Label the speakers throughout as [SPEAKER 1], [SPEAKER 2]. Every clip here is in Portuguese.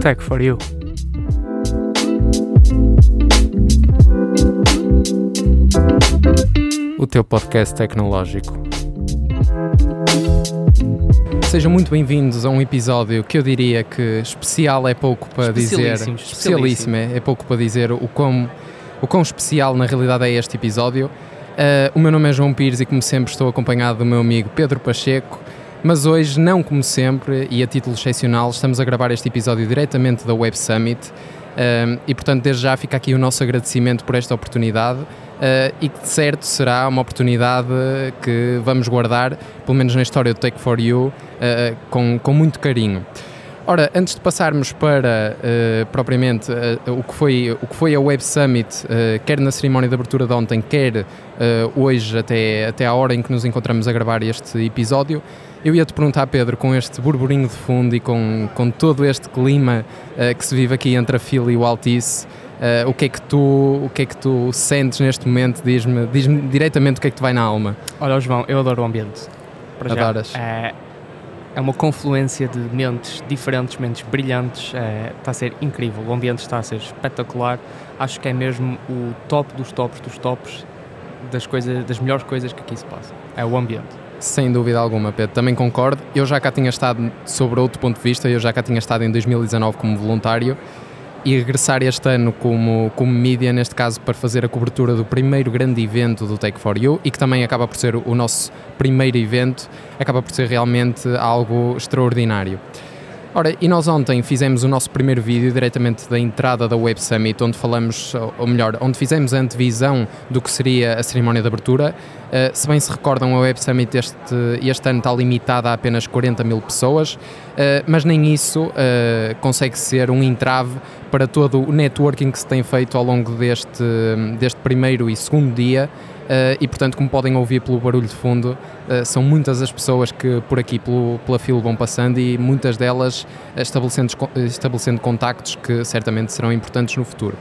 [SPEAKER 1] Tech for You. O teu podcast tecnológico. Sejam muito bem-vindos a um episódio que eu diria que especial é pouco para dizer.
[SPEAKER 2] Especialíssimo,
[SPEAKER 1] Especialíssimo, é, é pouco para dizer o quão, o quão especial na realidade é este episódio. Uh, o meu nome é João Pires e, como sempre, estou acompanhado do meu amigo Pedro Pacheco. Mas hoje, não como sempre, e a título excepcional, estamos a gravar este episódio diretamente da Web Summit. Uh, e portanto, desde já fica aqui o nosso agradecimento por esta oportunidade. Uh, e que de certo será uma oportunidade que vamos guardar, pelo menos na história do Take for You, uh, com, com muito carinho. Ora, antes de passarmos para uh, propriamente o, que foi, o que foi a Web Summit, quer na cerimónia de abertura de ontem, quer hoje, até, até à hora em que nos encontramos a gravar este episódio, eu ia te perguntar, Pedro, com este burburinho de fundo e com, com todo este clima que se vive aqui entre a fila e o Altice, Uh, o, que é que tu, o que é que tu sentes neste momento? Diz-me diz diretamente o que é que te vai na alma.
[SPEAKER 2] Olha, João, eu adoro o ambiente.
[SPEAKER 1] Para Adoras?
[SPEAKER 2] Já, é, é uma confluência de mentes diferentes, mentes brilhantes. É, está a ser incrível. O ambiente está a ser espetacular. Acho que é mesmo o top dos tops dos tops das, coisas, das melhores coisas que aqui se passa. É o ambiente.
[SPEAKER 1] Sem dúvida alguma, Pedro. Também concordo. Eu já cá tinha estado, sobre outro ponto de vista, eu já cá tinha estado em 2019 como voluntário e regressar este ano como, como mídia, neste caso para fazer a cobertura do primeiro grande evento do Take For You e que também acaba por ser o nosso primeiro evento, acaba por ser realmente algo extraordinário. Ora, e nós ontem fizemos o nosso primeiro vídeo diretamente da entrada da Web Summit, onde falamos, ou melhor, onde fizemos a antevisão do que seria a cerimónia de abertura. Uh, se bem se recordam, a Web Summit este, este ano está limitada a apenas 40 mil pessoas, uh, mas nem isso uh, consegue ser um entrave para todo o networking que se tem feito ao longo deste, deste primeiro e segundo dia. Uh, e portanto, como podem ouvir pelo barulho de fundo, uh, são muitas as pessoas que por aqui pelo, pela fila vão passando e muitas delas estabelecendo, estabelecendo contactos que certamente serão importantes no futuro.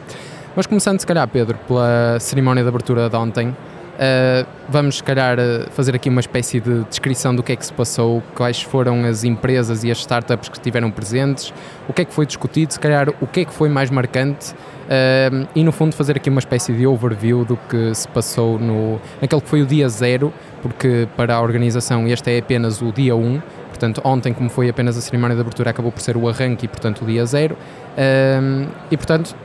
[SPEAKER 1] Mas começando, se calhar, Pedro, pela cerimónia de abertura de ontem, Uh, vamos, se calhar, fazer aqui uma espécie de descrição do que é que se passou, quais foram as empresas e as startups que estiveram presentes, o que é que foi discutido, se calhar, o que é que foi mais marcante uh, e, no fundo, fazer aqui uma espécie de overview do que se passou no, naquele que foi o dia zero, porque para a organização este é apenas o dia 1, um, portanto, ontem, como foi apenas a cerimónia de abertura, acabou por ser o arranque e, portanto, o dia zero. Uh, e, portanto,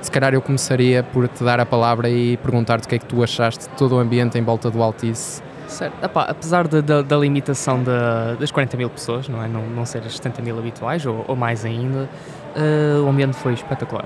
[SPEAKER 1] se calhar eu começaria por te dar a palavra e perguntar-te o que é que tu achaste de todo o ambiente em volta do Altice.
[SPEAKER 2] Certo. Epá, apesar de, de, da limitação de, das 40 mil pessoas, não, é? não, não ser as 70 mil habituais ou, ou mais ainda, uh, o ambiente foi espetacular.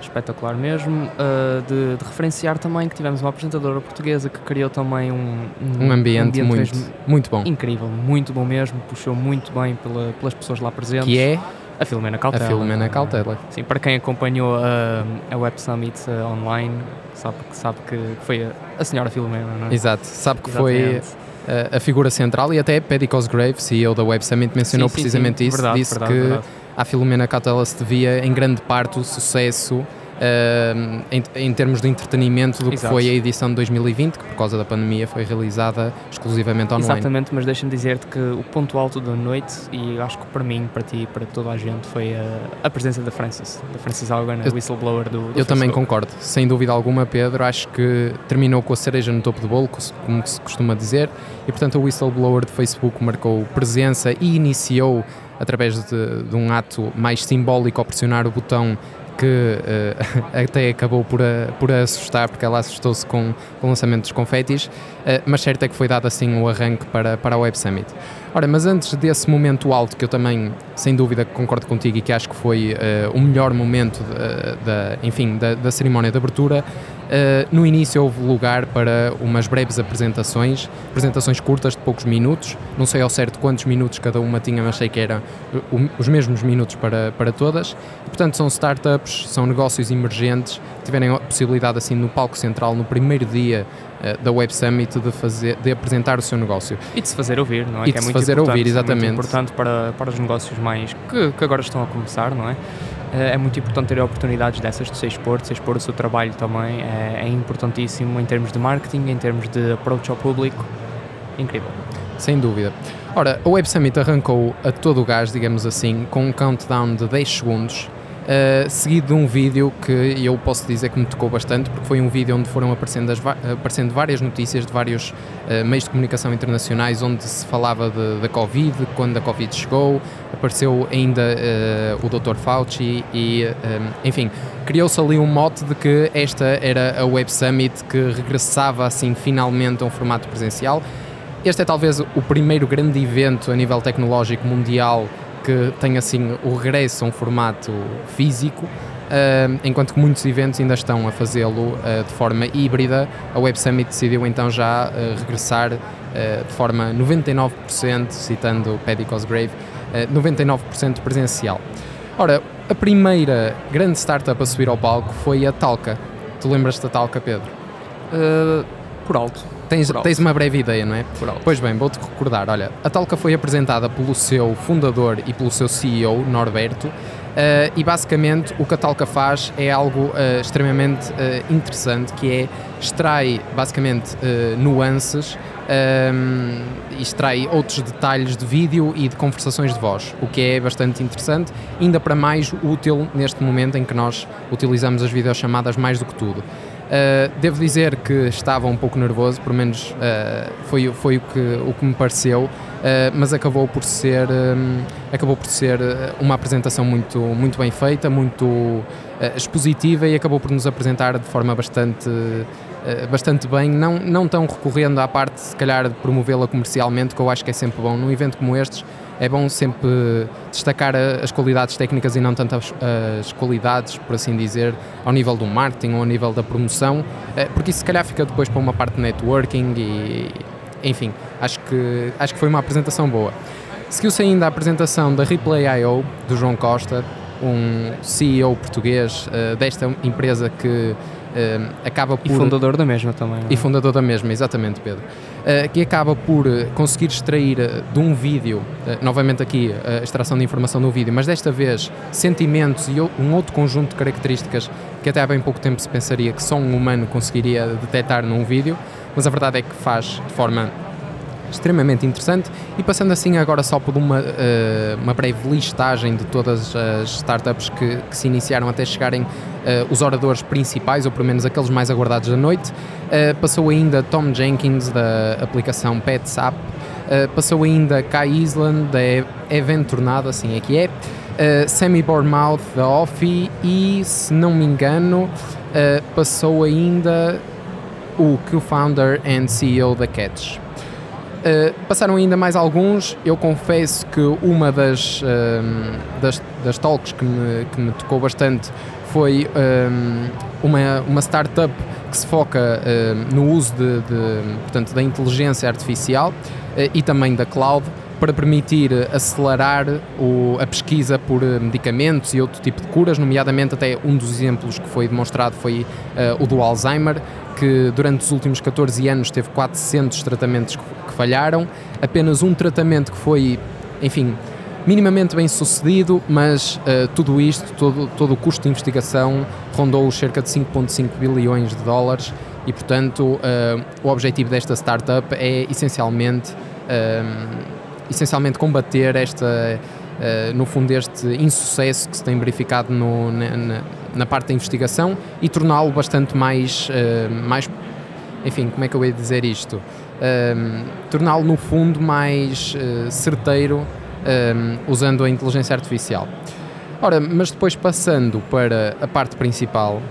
[SPEAKER 2] Espetacular mesmo. Uh, de, de, referenciar também que tivemos uma apresentadora portuguesa que criou também um,
[SPEAKER 1] um, um ambiente, ambiente muito, muito bom.
[SPEAKER 2] Incrível, muito bom mesmo. Puxou muito bem pela, pelas pessoas lá presentes.
[SPEAKER 1] Que é?
[SPEAKER 2] A Filomena Cautela.
[SPEAKER 1] A Filomena Cautela.
[SPEAKER 2] Sim, para quem acompanhou a, a Web Summit uh, online, sabe, sabe que foi a, a senhora Filomena, não é?
[SPEAKER 1] Exato, sabe que Exatamente. foi a, a, figura central e até Paddy Cosgrave, CEO da Web Summit, mencionou sim, sim, precisamente sim. isso.
[SPEAKER 2] Verdade,
[SPEAKER 1] disse
[SPEAKER 2] verdade,
[SPEAKER 1] que
[SPEAKER 2] verdade.
[SPEAKER 1] À Filomena Cautela se devia em grande parte o sucesso Uh, em, em, termos de entretenimento do que
[SPEAKER 2] Exato.
[SPEAKER 1] foi a edição de 2020, que por causa da pandemia foi realizada exclusivamente online.
[SPEAKER 2] Exatamente, mas deixa-me dizer-te que o ponto alto da noite, e acho que para mim, para ti, para toda a gente, foi a, a presença da Francis, da Francis Hogan, a whistleblower do, do
[SPEAKER 1] Eu
[SPEAKER 2] Facebook.
[SPEAKER 1] também concordo, sem dúvida alguma, Pedro. Acho que terminou com a cereja no topo do bolo, como se costuma dizer, e portanto a whistleblower do Facebook marcou presença e iniciou através de, de um ato mais simbólico ao pressionar o botão que uh, até acabou por, a, por assustar, porque ela assustou-se com, com o lançamento dos confetis, mas certo é que foi dado assim o arranque para, para a Web Summit. Ora, mas antes desse momento alto, que eu também, sem dúvida, concordo contigo e que acho que foi uh, o melhor momento da, enfim, da, da, cerimónia de abertura, uh, no início houve lugar para umas breves apresentações, apresentações curtas de poucos minutos, não sei ao certo quantos minutos cada uma tinha, mas sei que eram os mesmos minutos para, para todas. E, portanto, são startups, são negócios emergentes, tiverem a possibilidade assim no palco central, no primeiro dia da Web Summit de, fazer, de apresentar o seu negócio.
[SPEAKER 2] E de se fazer ouvir, não é?
[SPEAKER 1] E
[SPEAKER 2] que
[SPEAKER 1] de
[SPEAKER 2] é
[SPEAKER 1] se fazer ouvir, exatamente. É
[SPEAKER 2] muito importante para, para os negócios mais que, que agora estão a começar, não é? é muito importante ter oportunidades dessas de se expor, de se expor o seu trabalho também, é, é importantíssimo em termos de marketing, em termos de approach ao público, incrível.
[SPEAKER 1] Sem dúvida. Ora, o Web Summit arrancou a todo o gás, digamos assim, com um countdown de 10 segundos Uh, seguido de um vídeo que eu posso dizer que me tocou bastante, porque foi um vídeo onde foram aparecendo, as, aparecendo várias notícias de vários uh, meios de comunicação internacionais onde se falava da Covid, quando a Covid chegou, apareceu ainda uh, o Dr. Fauci e, enfim, criou-se ali um mote de que esta era a Web Summit que regressava assim finalmente a um formato presencial. Este é talvez o primeiro grande evento a nível tecnológico mundial que tem assim o regresso a um formato físico, uh, enquanto que muitos eventos ainda estão a fazê-lo uh, de forma híbrida. A Web Summit decidiu então já uh, regressar de forma 99%, citando Paddy Cosgrave, 99% presencial. Ora, a primeira grande startup a subir ao palco foi a Talca. Tu lembras-te da Talca, Pedro?
[SPEAKER 2] por alto
[SPEAKER 1] Tens, tens uma breve ideia, não é? Pois bem, vou-te recordar. Olha, a Talca foi apresentada pelo seu fundador e pelo seu CEO, Norberto, Uh, e basicamente o que a Talca faz é algo uh, extremamente uh, interessante, que é extrai basicamente nuances um, e extrai outros detalhes de vídeo e de conversações de voz, o que é bastante interessante, ainda para mais útil neste momento em que nós utilizamos as videochamadas mais do que tudo. Uh, devo dizer que estava um pouco nervoso, pelo menos uh, foi, foi o, que, o que me pareceu, uh, mas acabou por ser, um, acabou por ser uma apresentação muito, muito bem feita, muito expositiva e acabou por nos apresentar de forma bastante, bastante bem, não, não tão recorrendo à parte, se calhar, de promovê-la comercialmente, que eu acho que é sempre bom. Num evento como estes, é bom sempre destacar as qualidades técnicas e não tanto as, as, qualidades, por assim dizer, ao nível do marketing ou ao nível da promoção, eh, porque isso se calhar fica depois para uma parte de networking e, enfim, acho que, acho que foi uma apresentação boa. Seguiu-se ainda a apresentação da Replay.io, do João Costa, um CEO português uh, desta empresa que acaba por...
[SPEAKER 2] E fundador da mesma também.
[SPEAKER 1] E é? fundador da mesma, exatamente, Pedro. Uh, que acaba por conseguir extrair de um vídeo, novamente aqui a extração de informação do vídeo, mas desta vez sentimentos e um outro conjunto de características que até há bem pouco tempo se pensaria que só um humano conseguiria detectar num vídeo, mas a verdade é que faz de forma extremamente interessante. E passando assim agora só por uma, uh, uma breve listagem de todas as startups que, que se iniciaram até chegarem uh, os oradores principais, ou pelo menos aqueles mais aguardados da noite. Uh, passou ainda Tom Jenkins, da aplicação PetsApp. passou ainda Kai Island, da Event Tornado, assim é que é. Uh, Sammy Bournemouth, da Offi. E, se não me engano, passou ainda o co-founder and CEO da Catch. Uh, passaram ainda mais alguns. Eu confesso que uma das, uh, das, das, talks que me, que me tocou bastante foi um, uma, uma startup que se foca uh, no uso de, de, portanto, da inteligência artificial e também da cloud para permitir acelerar o, a pesquisa por medicamentos e outro tipo de curas, nomeadamente até um dos exemplos que foi demonstrado foi o do Alzheimer, que durante os últimos 14 anos teve 400 tratamentos que falharam, apenas um tratamento que foi, enfim, minimamente bem sucedido, mas uh, tudo isto, todo, todo o custo de investigação rondou cerca de 5,5 bilhões de dólares e, portanto, uh, o objetivo desta startup é essencialmente, uh, essencialmente combater esta, no fundo, este insucesso que se tem verificado no, na parte da investigação e torná-lo bastante mais, uh, mais, enfim, como é que eu ia dizer isto? Uh, torná-lo no fundo mais uh, certeiro usando a inteligência artificial. Ora, mas depois passando para a parte principal,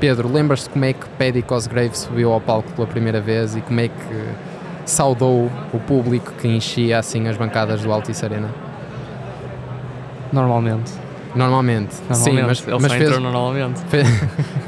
[SPEAKER 1] Pedro, lembras-te como é que Paddy Cosgrave subiu ao palco pela primeira vez e como é que saudou o público que enchia assim as bancadas do Altice Arena?
[SPEAKER 2] Normalmente.
[SPEAKER 1] Normalmente.
[SPEAKER 2] normalmente. Sim, mas, Ele mas fez, normalmente.
[SPEAKER 1] Fez,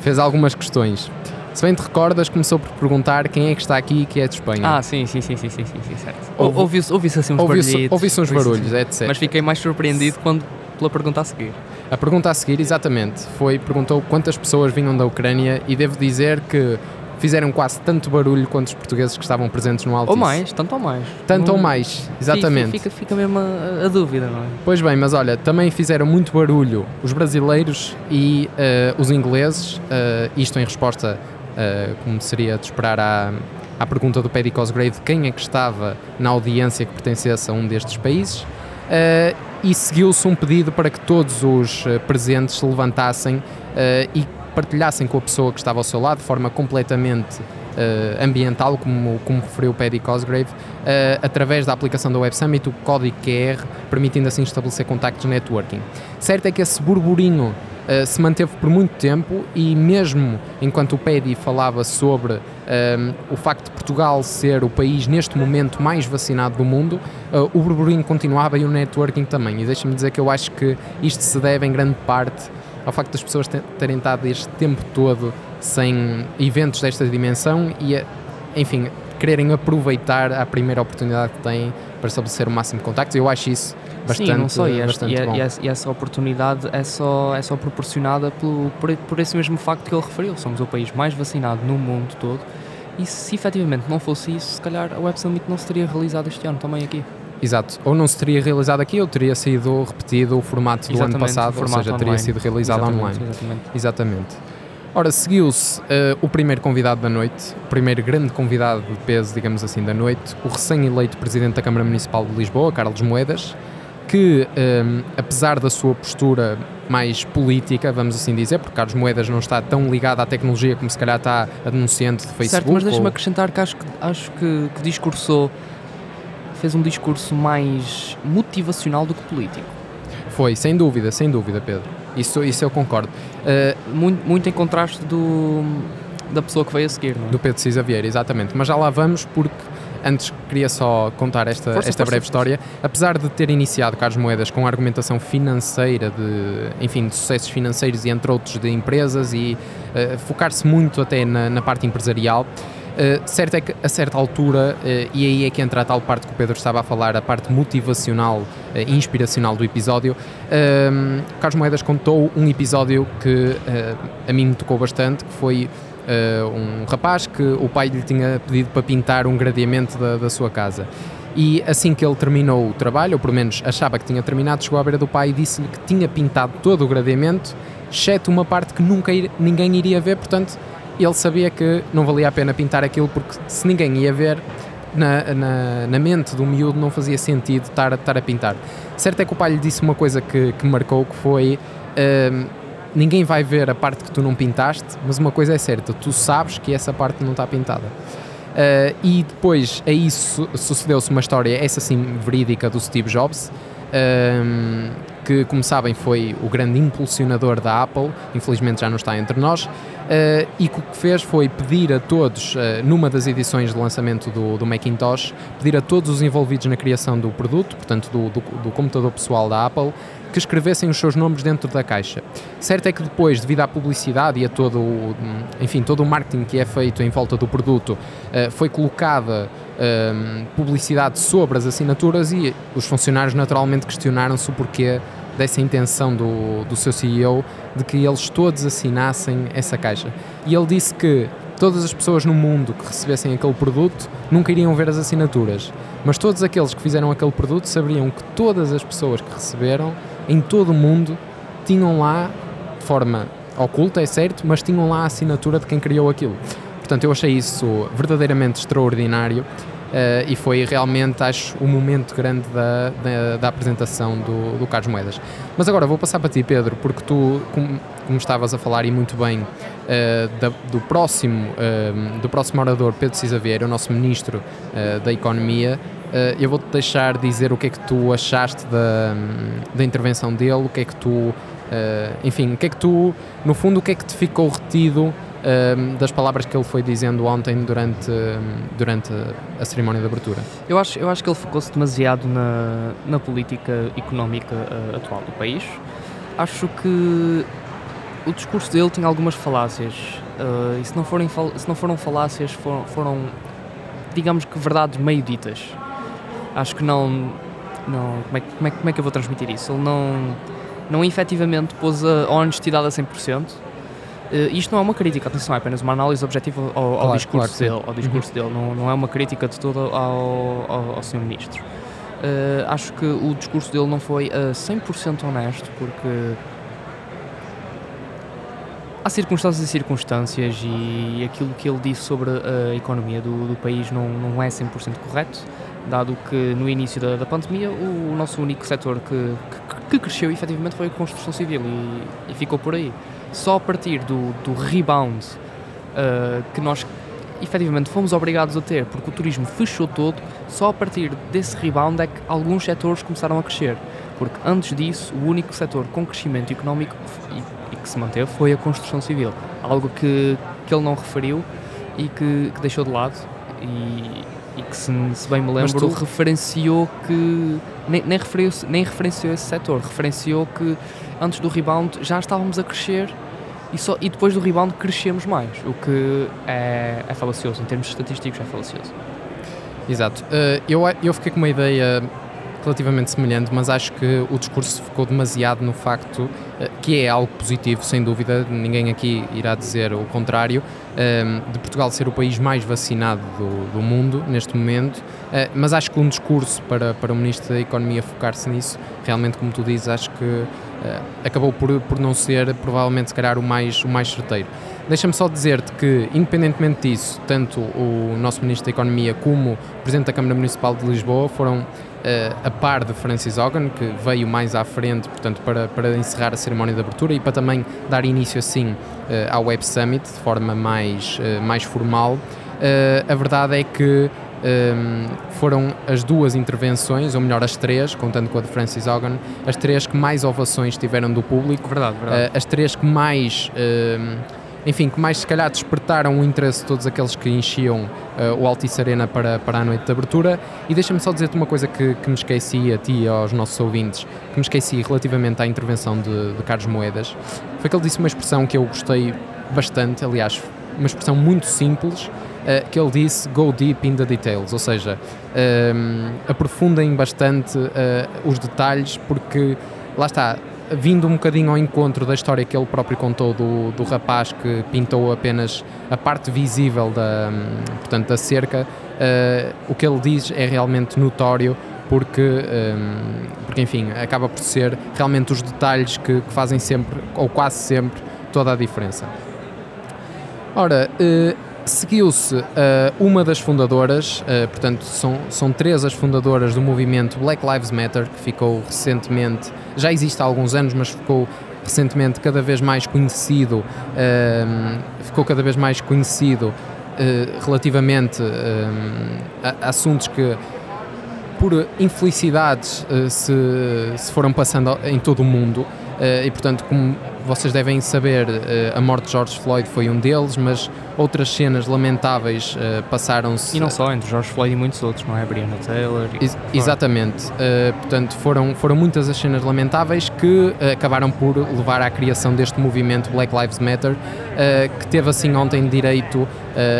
[SPEAKER 1] fez algumas questões. Se bem te recordas, começou por perguntar quem é que está aqui que é de Espanha.
[SPEAKER 2] Ah, sim, sim, sim, sim, sim, sim, certo. Ouvi-se ouvi assim uns ouvi barulhos.
[SPEAKER 1] Ouvi-se uns barulhos, etc.
[SPEAKER 2] Mas fiquei mais surpreendido quando, pela pergunta a seguir.
[SPEAKER 1] A pergunta a seguir, exatamente, foi, perguntou quantas pessoas vinham da Ucrânia e devo dizer que fizeram quase tanto barulho quanto os portugueses que estavam presentes no Altice.
[SPEAKER 2] Ou mais, tanto ou mais.
[SPEAKER 1] Tanto ou mais, exatamente.
[SPEAKER 2] Fica, fica mesmo a, a, dúvida, não é?
[SPEAKER 1] Pois bem, mas olha, também fizeram muito barulho os brasileiros e uh, os ingleses, uh, isto em resposta, uh, como seria de esperar à, à pergunta do Paddy Cosgrave de quem é que estava na audiência que pertencesse a um destes países. Uh, e seguiu-se um pedido para que todos os presentes se levantassem e partilhassem com a pessoa que estava ao seu lado de forma completamente uh, ambiental, como, como referiu o Paddy Cosgrave, uh, através da aplicação da Web Summit, o código QR, permitindo assim estabelecer contactos de networking. Certo é que esse burburinho Uh, se manteve por muito tempo e mesmo enquanto o Paddy falava sobre o facto de Portugal ser o país neste momento mais vacinado do mundo, uh, o burburinho continuava e o networking também. E deixa-me dizer que eu acho que isto se deve em grande parte ao facto das pessoas terem estado este tempo todo sem eventos desta dimensão e, enfim, quererem aproveitar a primeira oportunidade que têm para estabelecer o máximo de contactos. Eu acho isso bastante,
[SPEAKER 2] Sim, não só,
[SPEAKER 1] e,
[SPEAKER 2] este,
[SPEAKER 1] e,
[SPEAKER 2] e, e, essa oportunidade é só, é só proporcionada pelo, por, por esse mesmo facto que ele referiu. Somos o país mais vacinado no mundo todo e se efetivamente não fosse isso, se calhar a Web Summit não se teria realizado este ano também aqui.
[SPEAKER 1] Exato, ou não se teria realizado aqui ou teria sido repetido o formato do ano passado, ou seja,
[SPEAKER 2] online.
[SPEAKER 1] teria sido realizado
[SPEAKER 2] exatamente,
[SPEAKER 1] online.
[SPEAKER 2] Exatamente.
[SPEAKER 1] exatamente. Ora, seguiu-se uh, o primeiro convidado da noite, o primeiro grande convidado de peso, digamos assim, da noite, o recém-eleito Presidente da Câmara Municipal de Lisboa, Carlos Moedas, que, um, ehm, apesar da sua postura mais política, vamos assim dizer, porque Carlos Moedas não está tão ligado à tecnologia como se calhar está a denunciante de Facebook.
[SPEAKER 2] Certo, mas deixa-me
[SPEAKER 1] ou...
[SPEAKER 2] acrescentar que acho que, acho que, que discursou, fez um discurso mais motivacional do que político.
[SPEAKER 1] Foi, sem dúvida, sem dúvida, Pedro. Isso, isso eu concordo.
[SPEAKER 2] Uh, muito, muito em contraste do, da pessoa que veio a seguir, não é?
[SPEAKER 1] Do Pedro Cisa Vieira, exatamente. Mas já lá vamos, porque antes queria só contar esta,
[SPEAKER 2] força,
[SPEAKER 1] esta
[SPEAKER 2] força,
[SPEAKER 1] breve
[SPEAKER 2] força.
[SPEAKER 1] história. Apesar de ter iniciado Carlos Moedas com argumentação financeira, de, enfim, de sucessos financeiros e entre outros de empresas e uh, focar-se muito até na, na parte empresarial, Uh, certo é que a certa altura, uh, e aí é que entra a tal parte que o Pedro estava a falar, a parte motivacional e uh, inspiracional do episódio, Carlos Moedas contou um episódio que a mim me tocou bastante, que foi um rapaz que o pai lhe tinha pedido para pintar um gradeamento da, da sua casa. E assim que ele terminou o trabalho, ou pelo menos achava que tinha terminado, chegou à beira do pai e disse-lhe que tinha pintado todo o gradeamento, exceto uma parte que nunca ir, ninguém iria ver, portanto ele sabia que não valia a pena pintar aquilo porque se ninguém ia ver, na, na, na mente do miúdo não fazia sentido estar, estar a pintar. Certo é que o pai lhe disse uma coisa que, que marcou, que foi uh, ninguém vai ver a parte que tu não pintaste, mas uma coisa é certa, tu sabes que essa parte não está pintada. Uh, e depois a isso sucedeu-se uma história, essa sim verídica, do Steve Jobs, uh, que, como sabem, foi o grande impulsionador da Apple, infelizmente já não está entre nós, uh, e que o que fez foi pedir a todos, uh, numa das edições de lançamento do, do, Macintosh, pedir a todos os envolvidos na criação do produto, portanto do, do, do computador pessoal da Apple, que escrevessem os seus nomes dentro da caixa. Certo é que depois, devido à publicidade e a todo o, enfim, todo o marketing que é feito em volta do produto, uh, foi colocada uh, publicidade sobre as assinaturas e os funcionários naturalmente questionaram-se o porquê dessa intenção do, do seu CEO de que eles todos assinassem essa caixa. E ele disse que todas as pessoas no mundo que recebessem aquele produto nunca iriam ver as assinaturas, mas todos aqueles que fizeram aquele produto saberiam que todas as pessoas que receberam em todo o mundo tinham lá, de forma oculta, é certo, mas tinham lá a assinatura de quem criou aquilo. Portanto, eu achei isso verdadeiramente extraordinário Uh, e foi realmente, acho, o momento grande da, da, da apresentação do, do, Carlos Moedas. Mas agora vou passar para ti, Pedro, porque tu, como, como estavas a falar e muito bem, uh, da, do, próximo, uh, do próximo orador, Pedro Cisa Vieira, o nosso Ministro da Economia, eu vou-te deixar dizer o que é que tu achaste da, da intervenção dele, o que é que tu, enfim, o que é que tu, no fundo, o que é que te ficou retido um, das palavras que ele foi dizendo ontem durante, durante a cerimónia de abertura?
[SPEAKER 2] Eu acho, eu acho que ele focou-se demasiado na, na política económica uh, atual do país. Acho que o discurso dele tinha algumas falácias. Uh, e se não, forem, se não foram falácias, foram, foram, digamos que, verdades meio ditas. Acho que não. não como, é, como, é, como é que eu vou transmitir isso? Ele não, não efetivamente pôs a honestidade a 100%. Uh, isto não é uma crítica, atenção, é apenas uma análise objetiva ao, ao
[SPEAKER 1] claro,
[SPEAKER 2] discurso
[SPEAKER 1] claro
[SPEAKER 2] dele, ao discurso uhum. dele não, não é uma crítica de todo ao, ao, ao Sr. Ministro. Uh, acho que o discurso dele não foi uh, 100% honesto, porque há circunstâncias e circunstâncias e aquilo que ele disse sobre a economia do, do país não, não é 100% correto, dado que no início da, da pandemia o, nosso único setor que, que, que, cresceu efetivamente foi a construção civil e, e ficou por aí. Só a partir do, do rebound uh, que nós efetivamente fomos obrigados a ter, porque o turismo fechou todo, só a partir desse rebound é que alguns setores começaram a crescer. Porque antes disso, o único setor com crescimento económico e, e que se manteve foi a construção civil. Algo que, que ele não referiu e que, que deixou de lado. E, e que, se, se, bem me lembro, tu... referenciou que. Nem, nem, referiu, nem referenciou esse setor, referenciou que antes do rebound já estávamos a crescer e, só, e depois do rebound crescemos mais, o que é, é falacioso, em termos estatísticos é falacioso.
[SPEAKER 1] Exato. Uh, eu, eu fiquei com uma ideia relativamente semelhante, mas acho que o discurso ficou demasiado no facto uh, que é algo positivo, sem dúvida, ninguém aqui irá dizer o contrário, uh, de Portugal ser o país mais vacinado do, do mundo neste momento, mas acho que um discurso para, para o Ministro da Economia focar-se nisso, realmente, como tu dizes, acho que acabou por, por não ser, provavelmente, se calhar, o mais, o mais certeiro. Deixa-me só dizer-te que, independentemente disso, tanto o nosso Ministro da Economia como o Presidente da Câmara Municipal de Lisboa foram uh, a par de Francis Hogan, que veio mais à frente, portanto, para, para encerrar a cerimónia de abertura e para também dar início, assim, uh, ao Web Summit de forma mais, mais formal. a verdade é que foram as duas intervenções, ou melhor, as três, contando com a de Francis Hogan, as três que mais ovações tiveram do público.
[SPEAKER 2] Verdade, verdade.
[SPEAKER 1] Uh, as três que mais. Enfim, que mais se calhar despertaram o interesse de todos aqueles que enchiam uh, o Altice Arena para, para a noite de abertura. E deixa-me só dizer-te uma coisa que, que me esqueci a ti e aos nossos ouvintes, que me esqueci relativamente à intervenção de, de Carlos Moedas. Foi que ele disse uma expressão que eu gostei bastante, aliás, uma expressão muito simples, uh, que ele disse go deep in the details, ou seja, um, aprofundem bastante uh, os detalhes, porque lá está, vindo um bocadinho ao encontro da história que ele próprio contou do, do rapaz que pintou apenas a parte visível da, portanto, da cerca, uh, o que ele diz é realmente notório porque, um, porque enfim, acaba por ser realmente os detalhes que, que fazem sempre, ou quase sempre, toda a diferença. Ora, seguiu-se uh, uma das fundadoras, uh, portanto, são, são três as fundadoras do movimento Black Lives Matter, que ficou recentemente, já existe há alguns anos, mas ficou recentemente cada vez mais conhecido, uh, ficou cada vez mais conhecido relativamente a, a assuntos que por infelicidades se, se foram passando em todo o mundo e portanto como vocês devem saber, eh, a morte de George Floyd foi um deles, mas outras cenas lamentáveis uh, passaram-se.
[SPEAKER 2] E não só, entre George Floyd e muitos outros, não é? Breonna Taylor.
[SPEAKER 1] Ex exatamente. Uh, portanto, foram, foram muitas as cenas lamentáveis que acabaram por levar à criação deste movimento Black Lives Matter, que teve assim ontem direito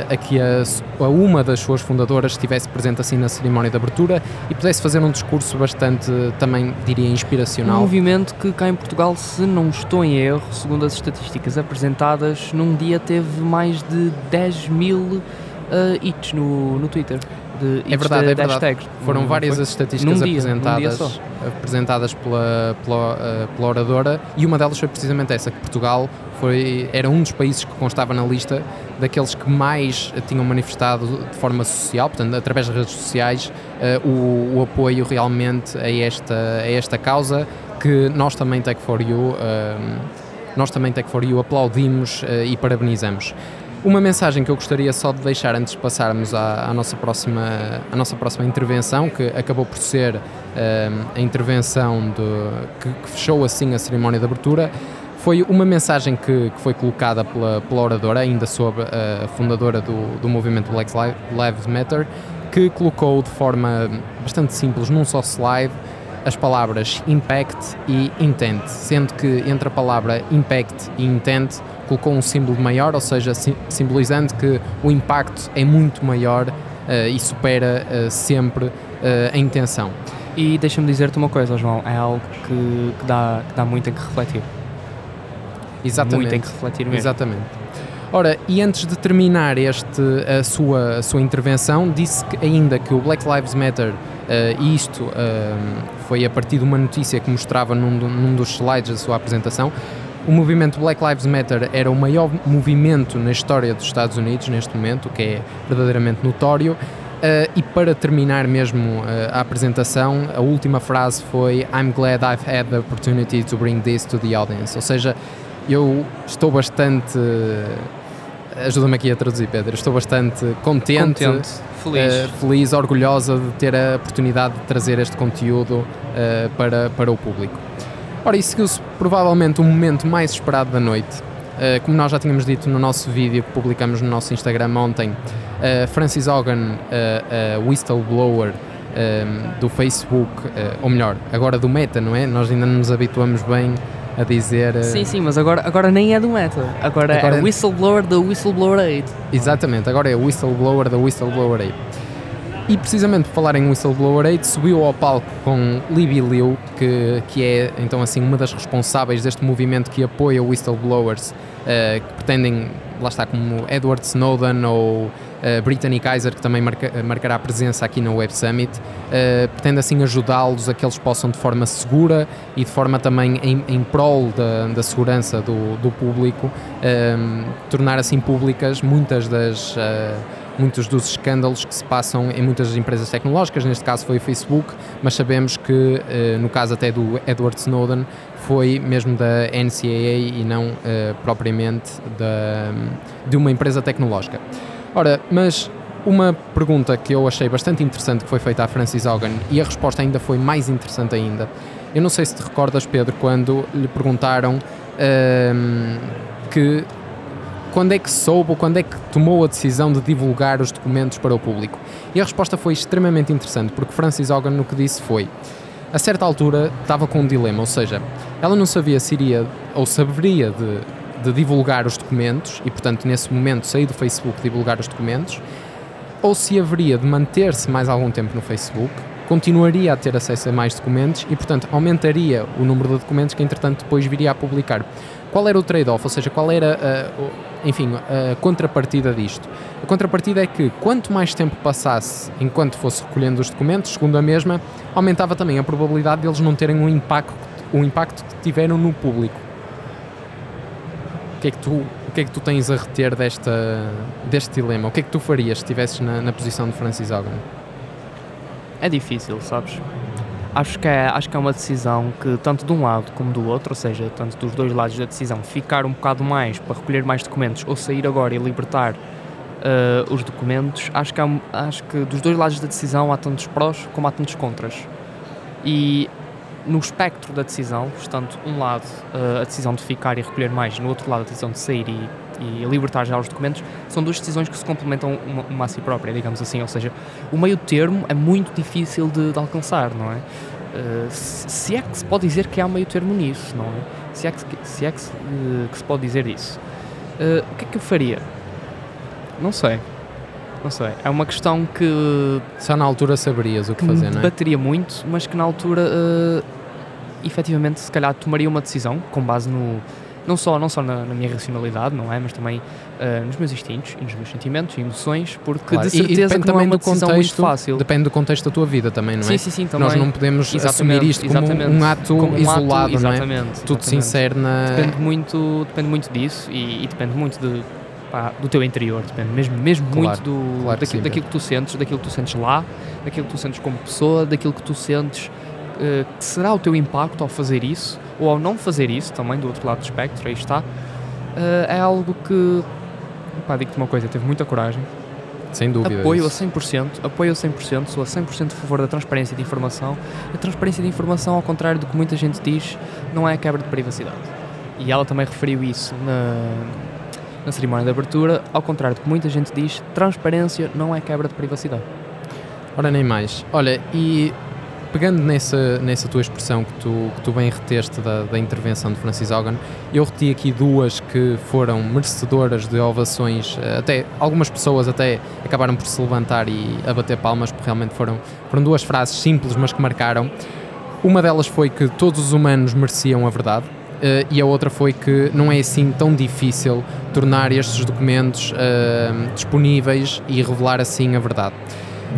[SPEAKER 1] a que a, a, uma das suas fundadoras estivesse presente assim na cerimónia de abertura e pudesse fazer um discurso bastante, também diria, inspiracional.
[SPEAKER 2] Um movimento que cá em Portugal, se não estou em erro, segundo as estatísticas apresentadas, num dia teve mais de 10 mil uh, hits no, no Twitter. De
[SPEAKER 1] é verdade, de, é verdade. Hashtags. Foram não várias foi? as estatísticas dia, apresentadas, apresentadas pela, pela, uh, pela oradora e uma delas foi precisamente essa, que Portugal foi, era um dos países que constava na lista daqueles que mais tinham manifestado de forma social, portanto, através das redes sociais, uh, o, o, apoio realmente a esta, a esta causa que nós também, Tech4U, uh, nós também Tech4U aplaudimos e parabenizamos. Uma mensagem que eu gostaria só de deixar antes de passarmos à, à nossa, próxima, à nossa próxima intervenção, que acabou por ser uh, a intervenção de, que, que, fechou assim a cerimónia de abertura, foi uma mensagem que, que foi colocada pela, pela oradora, ainda sobre a fundadora do, do movimento Black Lives Matter, que colocou de forma bastante simples num só slide as palavras impact e intent, sendo que entre a palavra impact e intent colocou um símbolo maior, ou seja, simbolizando que o impacto é muito maior uh, e supera uh, sempre uh, a intenção.
[SPEAKER 2] E deixa-me dizer-te uma coisa, João, é algo que, que, dá, que dá muito em que refletir.
[SPEAKER 1] Exatamente.
[SPEAKER 2] Muito em que refletir mesmo.
[SPEAKER 1] Exatamente. Ora, e antes de terminar este, a, sua, a sua intervenção, disse que ainda que o Black Lives Matter, e isto uh, foi a partir de uma notícia que mostrava num, num dos slides da sua apresentação, o movimento Black Lives Matter era o maior movimento na história dos Estados Unidos neste momento, o que é verdadeiramente notório. Uh, e para terminar mesmo uh, a apresentação, a última frase foi I'm glad I've had the opportunity to bring this to the audience. Ou seja, eu estou bastante. Ajuda-me aqui a traduzir, Pedro. Estou bastante contente,
[SPEAKER 2] Contente, feliz.
[SPEAKER 1] uh, feliz, orgulhosa de ter a oportunidade de trazer este conteúdo uh, para, para o público. Ora, e seguiu-se provavelmente o momento mais esperado da noite. Uh, como nós já tínhamos dito no nosso vídeo que publicamos no nosso Instagram ontem, Francis Hogan, uh, whistleblower do Facebook, ou melhor, agora do Meta, não é? Nós ainda não nos habituamos bem a dizer. uh,
[SPEAKER 2] Sim, sim, mas agora, agora nem é do Meta. Agora,
[SPEAKER 1] Agora
[SPEAKER 2] é
[SPEAKER 1] é-
[SPEAKER 2] whistleblower da Whistleblower Aid.
[SPEAKER 1] Exatamente, agora é whistleblower da Whistleblower Aid. E precisamente por falar em Whistleblower Aid, subiu ao palco com Libby Liu, que, que é então assim uma das responsáveis deste movimento que apoia whistleblowers eh, que pretendem, lá está, como Edward Snowden ou eh, Brittany Kaiser, que também marca- marcará presença aqui no Web Summit, eh, pretende assim ajudá-los a que eles possam de forma segura e de forma também em, em prol da, da segurança do, do público, tornar assim públicas muitas das muitos dos escândalos que se passam em muitas empresas tecnológicas, neste caso foi o Facebook, mas sabemos que eh, no caso até do Edward Snowden foi mesmo da NCAA e não eh, propriamente da, de uma empresa tecnológica. Ora, mas uma pergunta que eu achei bastante interessante que foi feita à Francis Hogan e a resposta ainda foi mais interessante ainda. Eu não sei se te recordas, Pedro, quando lhe perguntaram ehm, que quando é que soube ou quando é que tomou a decisão de divulgar os documentos para o público? E a resposta foi extremamente interessante, porque Francis Hogan no que disse foi a certa altura estava com um dilema, ou seja, ela não sabia se iria ou saberia de, de divulgar os documentos e, portanto, nesse momento sair do Facebook divulgar os documentos, ou se haveria de manter-se mais algum tempo no Facebook, continuaria a ter acesso a mais documentos e, portanto, aumentaria o número de documentos que, entretanto, depois viria a publicar. Qual era o trade-off? Ou seja, qual era, o- enfim, a contrapartida disto? A contrapartida é que quanto mais tempo passasse enquanto fosse recolhendo os documentos, segundo a mesma, aumentava também a probabilidade deles não terem um impacto, o impacto que tiveram no público. O que é que tu, o que é que tu tens a reter desta, deste dilema? O que é que tu farias se estivesses na, na posição de Francis Hogan?
[SPEAKER 2] É difícil, sabes? Acho que, é, acho que é uma decisão que, tanto de um lado como do outro, ou seja, tanto dos dois lados da decisão, ficar um bocado mais para recolher mais documentos ou sair agora e libertar eh, os documentos, acho que, há um- acho que dos dois lados da decisão há tantos prós como há tantos contras. E no espectro da decisão, estando um lado eh, a decisão de ficar e recolher mais, no outro lado a decisão de sair e, e libertar já os documentos, são duas decisões que se complementam uma, uma a si própria, digamos assim. Ou seja, o meio termo é muito difícil de, de alcançar, não é? Eh, se é que se pode dizer que há meio termo nisso, não é? Se é que, se- é que, se, eh, que se pode dizer isso. Eh, o que é que eu faria? Não sei. Não sei. É uma questão que
[SPEAKER 1] Só na altura saberias o que fazer, não é?
[SPEAKER 2] debateria muito, mas que na altura, eh, efetivamente, se calhar tomaria uma decisão com base no. Não só, não só na, na minha racionalidade, não é? Mas também eh, nos meus instintos e nos meus sentimentos e emoções, porque
[SPEAKER 1] Claro.
[SPEAKER 2] de
[SPEAKER 1] E- e
[SPEAKER 2] certeza
[SPEAKER 1] depende
[SPEAKER 2] que não é uma decisão muito
[SPEAKER 1] contexto,
[SPEAKER 2] fácil.
[SPEAKER 1] Depende do contexto da tua vida também, não é?
[SPEAKER 2] Sim, sim, sim, também.
[SPEAKER 1] Nós não podemos assumir
[SPEAKER 2] Exatamente,
[SPEAKER 1] isto como
[SPEAKER 2] exatamente.
[SPEAKER 1] um ato
[SPEAKER 2] Como um ato,
[SPEAKER 1] isolado, não é?
[SPEAKER 2] exatamente,
[SPEAKER 1] Tudo
[SPEAKER 2] exatamente.
[SPEAKER 1] sincero na...
[SPEAKER 2] Depende muito, depende muito disso e, e depende muito de, pá, do teu interior, depende mesmo, mesmo
[SPEAKER 1] Claro,
[SPEAKER 2] muito do,
[SPEAKER 1] claro
[SPEAKER 2] daquilo, daquilo que tu sentes, daquilo que tu sentes lá, daquilo que tu sentes como pessoa, daquilo que tu sentes eh, que será o teu impacto ao fazer isso ou ao não fazer isso, também do outro lado do espectro, aí está. Eh, é algo que, pá, digo-te uma coisa, teve muita coragem,
[SPEAKER 1] Sem dúvida.
[SPEAKER 2] apoio a
[SPEAKER 1] isso.
[SPEAKER 2] 100%, apoio a 100%, sou a 100% a favor da transparência de informação. A transparência de informação, ao contrário do que muita gente diz, não é a quebra de privacidade. E ela também referiu isso na, na cerimónia de abertura, ao contrário do que muita gente diz, transparência não é quebra de privacidade.
[SPEAKER 1] Ora, nem mais. Olha, e pegando nessa, nessa tua expressão que tu, que tu bem reteste da, da intervenção de Francis Hogan, eu reti aqui duas que foram merecedoras de ovações, eh, até algumas pessoas até acabaram por se levantar e a bater palmas, porque realmente foram, foram duas frases simples, mas que marcaram. Uma delas foi que todos os humanos mereciam a verdade. eh, e a outra foi que não é assim tão difícil tornar estes documentos eh, disponíveis e revelar assim a verdade.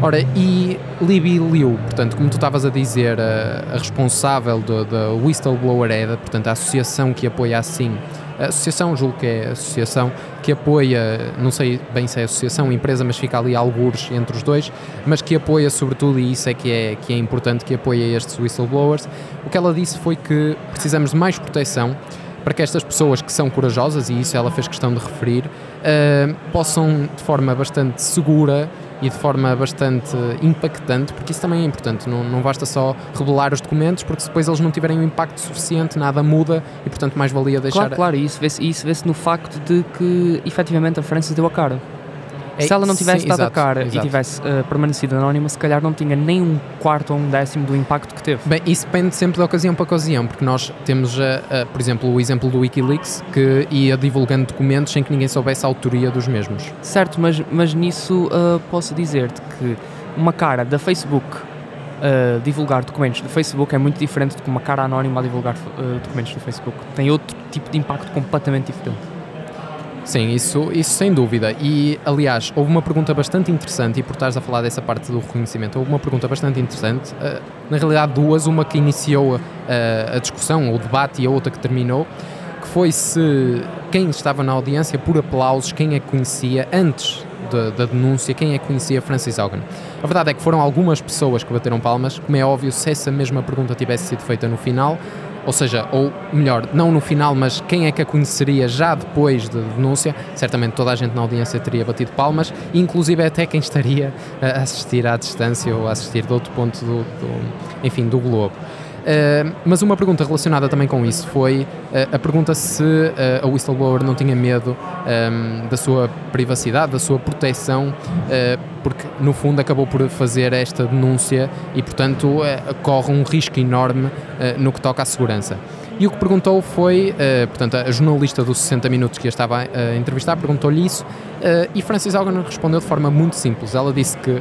[SPEAKER 1] Ora, e Libby Liu, portanto, como tu estavas a dizer, a, a responsável da Whistleblower EDA, portanto, a associação que apoia assim, a associação, julgo que é a associação que apoia, não sei bem se é associação ou empresa, mas fica ali algures entre os dois, mas que apoia sobretudo, e isso é que é, que é importante, que apoia estes whistleblowers. O que ela disse foi que precisamos de mais proteção para que estas pessoas que são corajosas, e isso ela fez questão de referir, uh, possam de forma bastante segura e de forma bastante impactante, porque isso também é importante, não, não basta só revelar os documentos, porque depois eles não tiverem um impacto suficiente, nada muda e, portanto, mais valia deixar.
[SPEAKER 2] Claro, claro, e isso vê-se vê no facto de que efetivamente a França deu a cara. É, se ela não tivesse sim, dado exato, a cara exato. e tivesse uh, permanecido anónima, se calhar não tinha nem um quarto ou um décimo do impacto que teve.
[SPEAKER 1] Bem, isso depende sempre de ocasião para ocasião, porque nós temos, uh, uh, por exemplo, o exemplo do Wikileaks, que ia divulgando documentos sem que ninguém soubesse a autoria dos mesmos.
[SPEAKER 2] Certo, mas, mas nisso posso dizer-te que uma cara da Facebook Uh, divulgar documentos do Facebook é muito diferente de uma cara anónima a divulgar uh, documentos do Facebook. Tem outro tipo de impacto completamente diferente.
[SPEAKER 1] Sim, isso, isso sem dúvida. E, aliás, houve uma pergunta bastante interessante, e por estares a falar dessa parte do reconhecimento, houve uma pergunta bastante interessante, uh, na realidade duas, uma que iniciou uh, a discussão, o debate, e a outra que terminou, que foi se quem estava na audiência, por aplausos, quem que conhecia antes da, da, denúncia, quem é que conhecia Francis Hogan. A verdade é que foram algumas pessoas que bateram palmas, como é óbvio, se essa mesma pergunta tivesse sido feita no final, ou seja, ou melhor, não no final, mas quem é que a conheceria já depois da de denúncia, certamente toda a gente na audiência teria batido palmas, inclusive até quem estaria a assistir à distância ou a assistir de outro ponto do, do enfim, do globo. Uh, mas uma pergunta relacionada também com isso foi uh, a pergunta se uh, a whistleblower não tinha medo um, da sua privacidade, da sua proteção, porque no fundo acabou por fazer esta denúncia e, portanto, corre um risco enorme no que toca à segurança. E o que perguntou foi, portanto, a jornalista dos 60 Minutos que a estava a entrevistar perguntou-lhe isso e Francis Hogan respondeu de forma muito simples. Ela disse que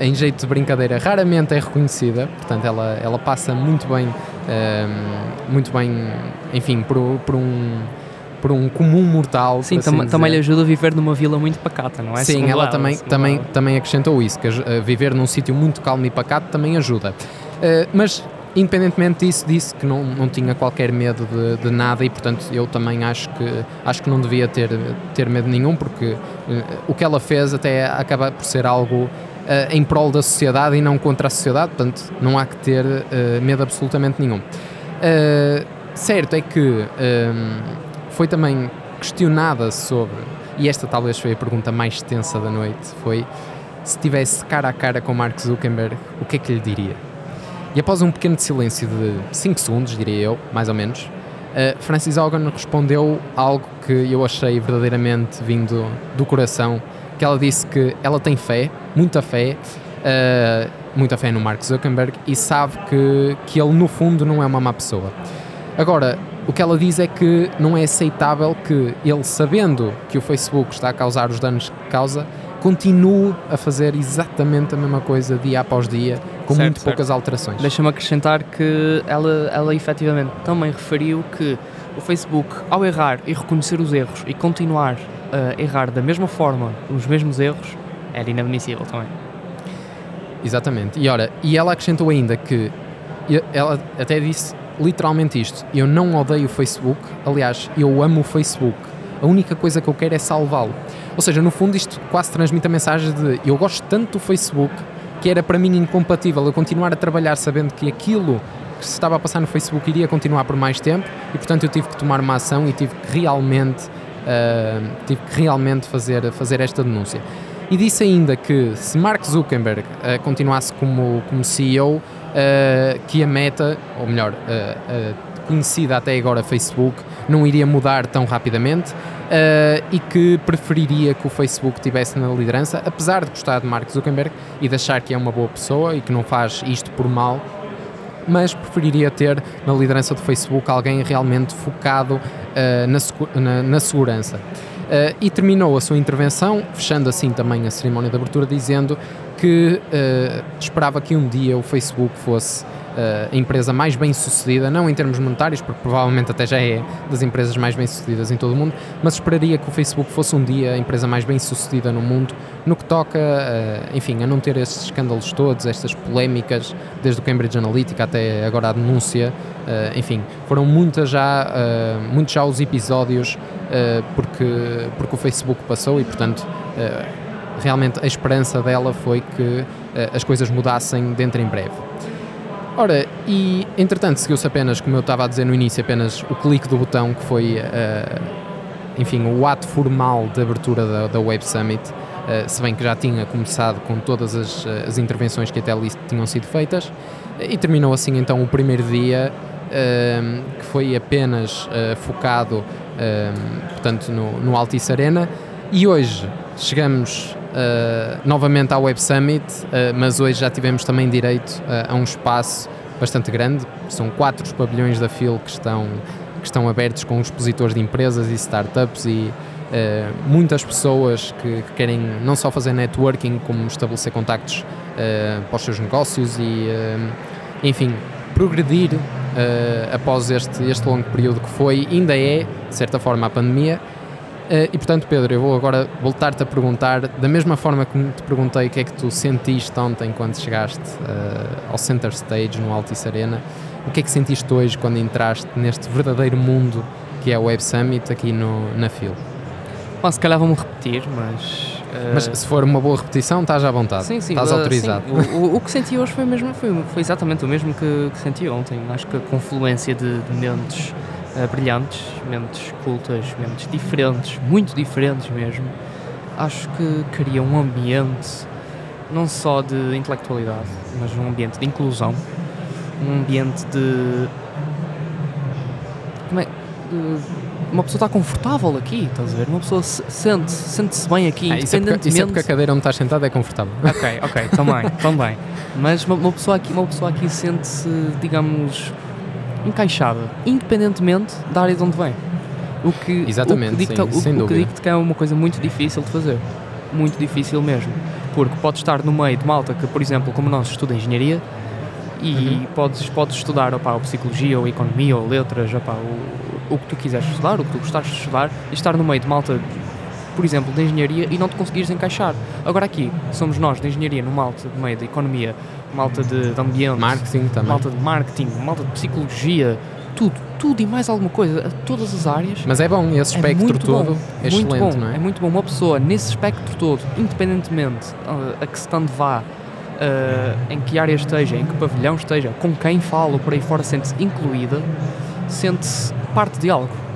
[SPEAKER 1] em jeito de brincadeira, raramente é reconhecida, portanto ela, ela passa muito bem, um, ehm, muito bem, enfim, por, por um por um comum mortal.
[SPEAKER 2] Sim, tam
[SPEAKER 1] assim
[SPEAKER 2] também lhe ajuda a viver numa vila muito pacata, não é?
[SPEAKER 1] Sim, ela também, também, também acrescentou isso, que uh, viver num sítio muito calmo e pacato também ajuda. Uh, mas, independentemente disso, disse que não, não tinha qualquer medo de, de, nada e, portanto, eu também acho que, acho que não devia ter, ter medo nenhum, porque uh, o que ela fez até acaba por ser algo uh, em prol da sociedade e não contra a sociedade, portanto não há que ter uh, medo absolutamente nenhum. Uh, certo é que foi também questionada sobre, e esta talvez foi a pergunta mais extensa da noite, foi se tivesse cara a cara com Mark Zuckerberg, o que é que lhe diria? E após um pequeno silêncio de 5 segundos, diria eu, mais ou menos, uh, Francis Hogan respondeu algo que eu achei verdadeiramente vindo do coração que ela disse que ela tem fé, muita fé, uh, muita fé no Mark Zuckerberg e sabe que, que ele no fundo não é uma má pessoa. Agora, o que ela diz é que não é aceitável que ele, sabendo que o Facebook está a causar os danos que causa, continue a fazer exatamente a mesma coisa dia após dia, com certo, muito certo. poucas alterações.
[SPEAKER 2] Deixa-me acrescentar que ela, ela efetivamente também referiu que o Facebook, ao errar e reconhecer os erros e continuar uh, errar da mesma forma, os mesmos erros, era inadmissível também.
[SPEAKER 1] Exatamente. E ora, e ela acrescentou ainda que ela até disse literalmente isto: eu não odeio o Facebook, aliás, eu amo o Facebook. A única coisa que eu quero é salvá-lo. Ou seja, no fundo, isto quase transmite a mensagem de eu gosto tanto do Facebook que era para mim incompatível eu continuar a trabalhar sabendo que aquilo que se estava a passar no Facebook iria continuar por mais tempo e, portanto, eu tive que tomar uma ação e tive que realmente uh, tive que realmente fazer, fazer esta denúncia. E disse ainda que se Mark Zuckerberg uh, continuasse como, como CEO, uh, ah, que a meta, ou melhor, conhecida até agora Facebook, não iria mudar tão rapidamente e que preferiria que o Facebook estivesse na liderança, apesar de gostar de Mark Zuckerberg e de achar que é uma boa pessoa e que não faz isto por mal, mas preferiria ter na liderança do Facebook alguém realmente focado uh, na, na, na, segurança. Uh, e terminou a sua intervenção, fechando assim também a cerimónia de abertura, dizendo que uh, esperava que um dia o Facebook fosse a empresa mais bem sucedida, não em termos monetários, porque provavelmente até já é das empresas mais bem sucedidas em todo o mundo, mas esperaria que o Facebook fosse um dia a empresa mais bem sucedida no mundo, no que toca, enfim, a não ter estes escândalos todos, estas polémicas, desde o Cambridge Analytica até agora a denúncia, enfim, foram muitas já, muitos já os episódios porque, porque o Facebook passou e, portanto, realmente a esperança dela foi que as coisas mudassem dentro em breve. Ora, e entretanto seguiu-se apenas, como eu estava a dizer no início, apenas o clique do botão que foi, uh, enfim, o ato formal de abertura da, da Web Summit, uh, se bem que já tinha começado com todas as, as intervenções que até ali tinham sido feitas, e terminou assim então o primeiro dia, uh, que foi apenas focado, portanto, no, no Altice Arena, e hoje chegamos uh, novamente à Web Summit, uh, mas hoje já tivemos também direito uh, a um espaço bastante grande. São quatro os pavilhões da FIL que estão, que estão abertos com expositores de empresas e startups e muitas pessoas que, que, querem não só fazer networking, como estabelecer contactos para os seus negócios e, enfim, progredir após este, este longo período que foi, ainda é, de certa forma, a pandemia e portanto, Pedro, eu vou agora voltar-te a perguntar, da mesma forma que te perguntei o que é que tu sentiste ontem quando chegaste uh, ao Center Stage no Altice Arena, o que é que sentiste hoje quando entraste neste verdadeiro mundo que é o Web Summit aqui no, na FIL?
[SPEAKER 2] Bom, se calhar vou-me repetir, mas.
[SPEAKER 1] Uh... Mas se for uma boa repetição, estás à vontade. Sim, sim. Estás autorizado.
[SPEAKER 2] Sim. O, o, que senti hoje foi, mesmo, foi, foi exatamente o mesmo que, que senti ontem. Acho que a confluência de, de mentes brilhantes, mentes cultas, mentes diferentes, muito diferentes mesmo. Acho que cria um ambiente não só de intelectualidade, mas um ambiente de inclusão, um ambiente de. Como é? De, uma pessoa está confortável aqui, estás a ver? Uma pessoa se, sente, sente-se bem aqui,
[SPEAKER 1] ah, independentemente... Isso é, porque, isso é porque a cadeira onde estás sentado é confortável.
[SPEAKER 2] Ok, ok, também, também. Mas uma, uma, pessoa aqui, uma pessoa aqui sente-se, digamos, encaixada, independentemente da área de onde vem.
[SPEAKER 1] O que, Exatamente, o que dicta, sim, o,
[SPEAKER 2] o que digo que é uma coisa muito difícil de fazer. Muito difícil mesmo. Porque podes estar no meio de malta que, por exemplo, como nós, estuda engenharia e uhum. podes, podes estudar opa, ou psicologia, ou economia, ou letras, opa, o, o que tu quiseres estudar, o que tu gostares de estudar, e estar no meio de malta, por exemplo, de engenharia e não te conseguires encaixar. Agora aqui, somos nós de engenharia no malta de meio de economia, malta de, de ambiente,
[SPEAKER 1] marketing também.
[SPEAKER 2] malta de marketing, malta de psicologia, tudo, tudo e mais alguma coisa, todas as áreas.
[SPEAKER 1] Mas é bom, esse é espectro todo bom, é excelente,
[SPEAKER 2] bom,
[SPEAKER 1] não é?
[SPEAKER 2] É muito bom. Uma pessoa nesse espectro todo, independentemente uh, a que stand vá, uh, em que área esteja, em que pavilhão esteja, com quem fala, por aí fora, sente-se incluída, sente-se parte de algo.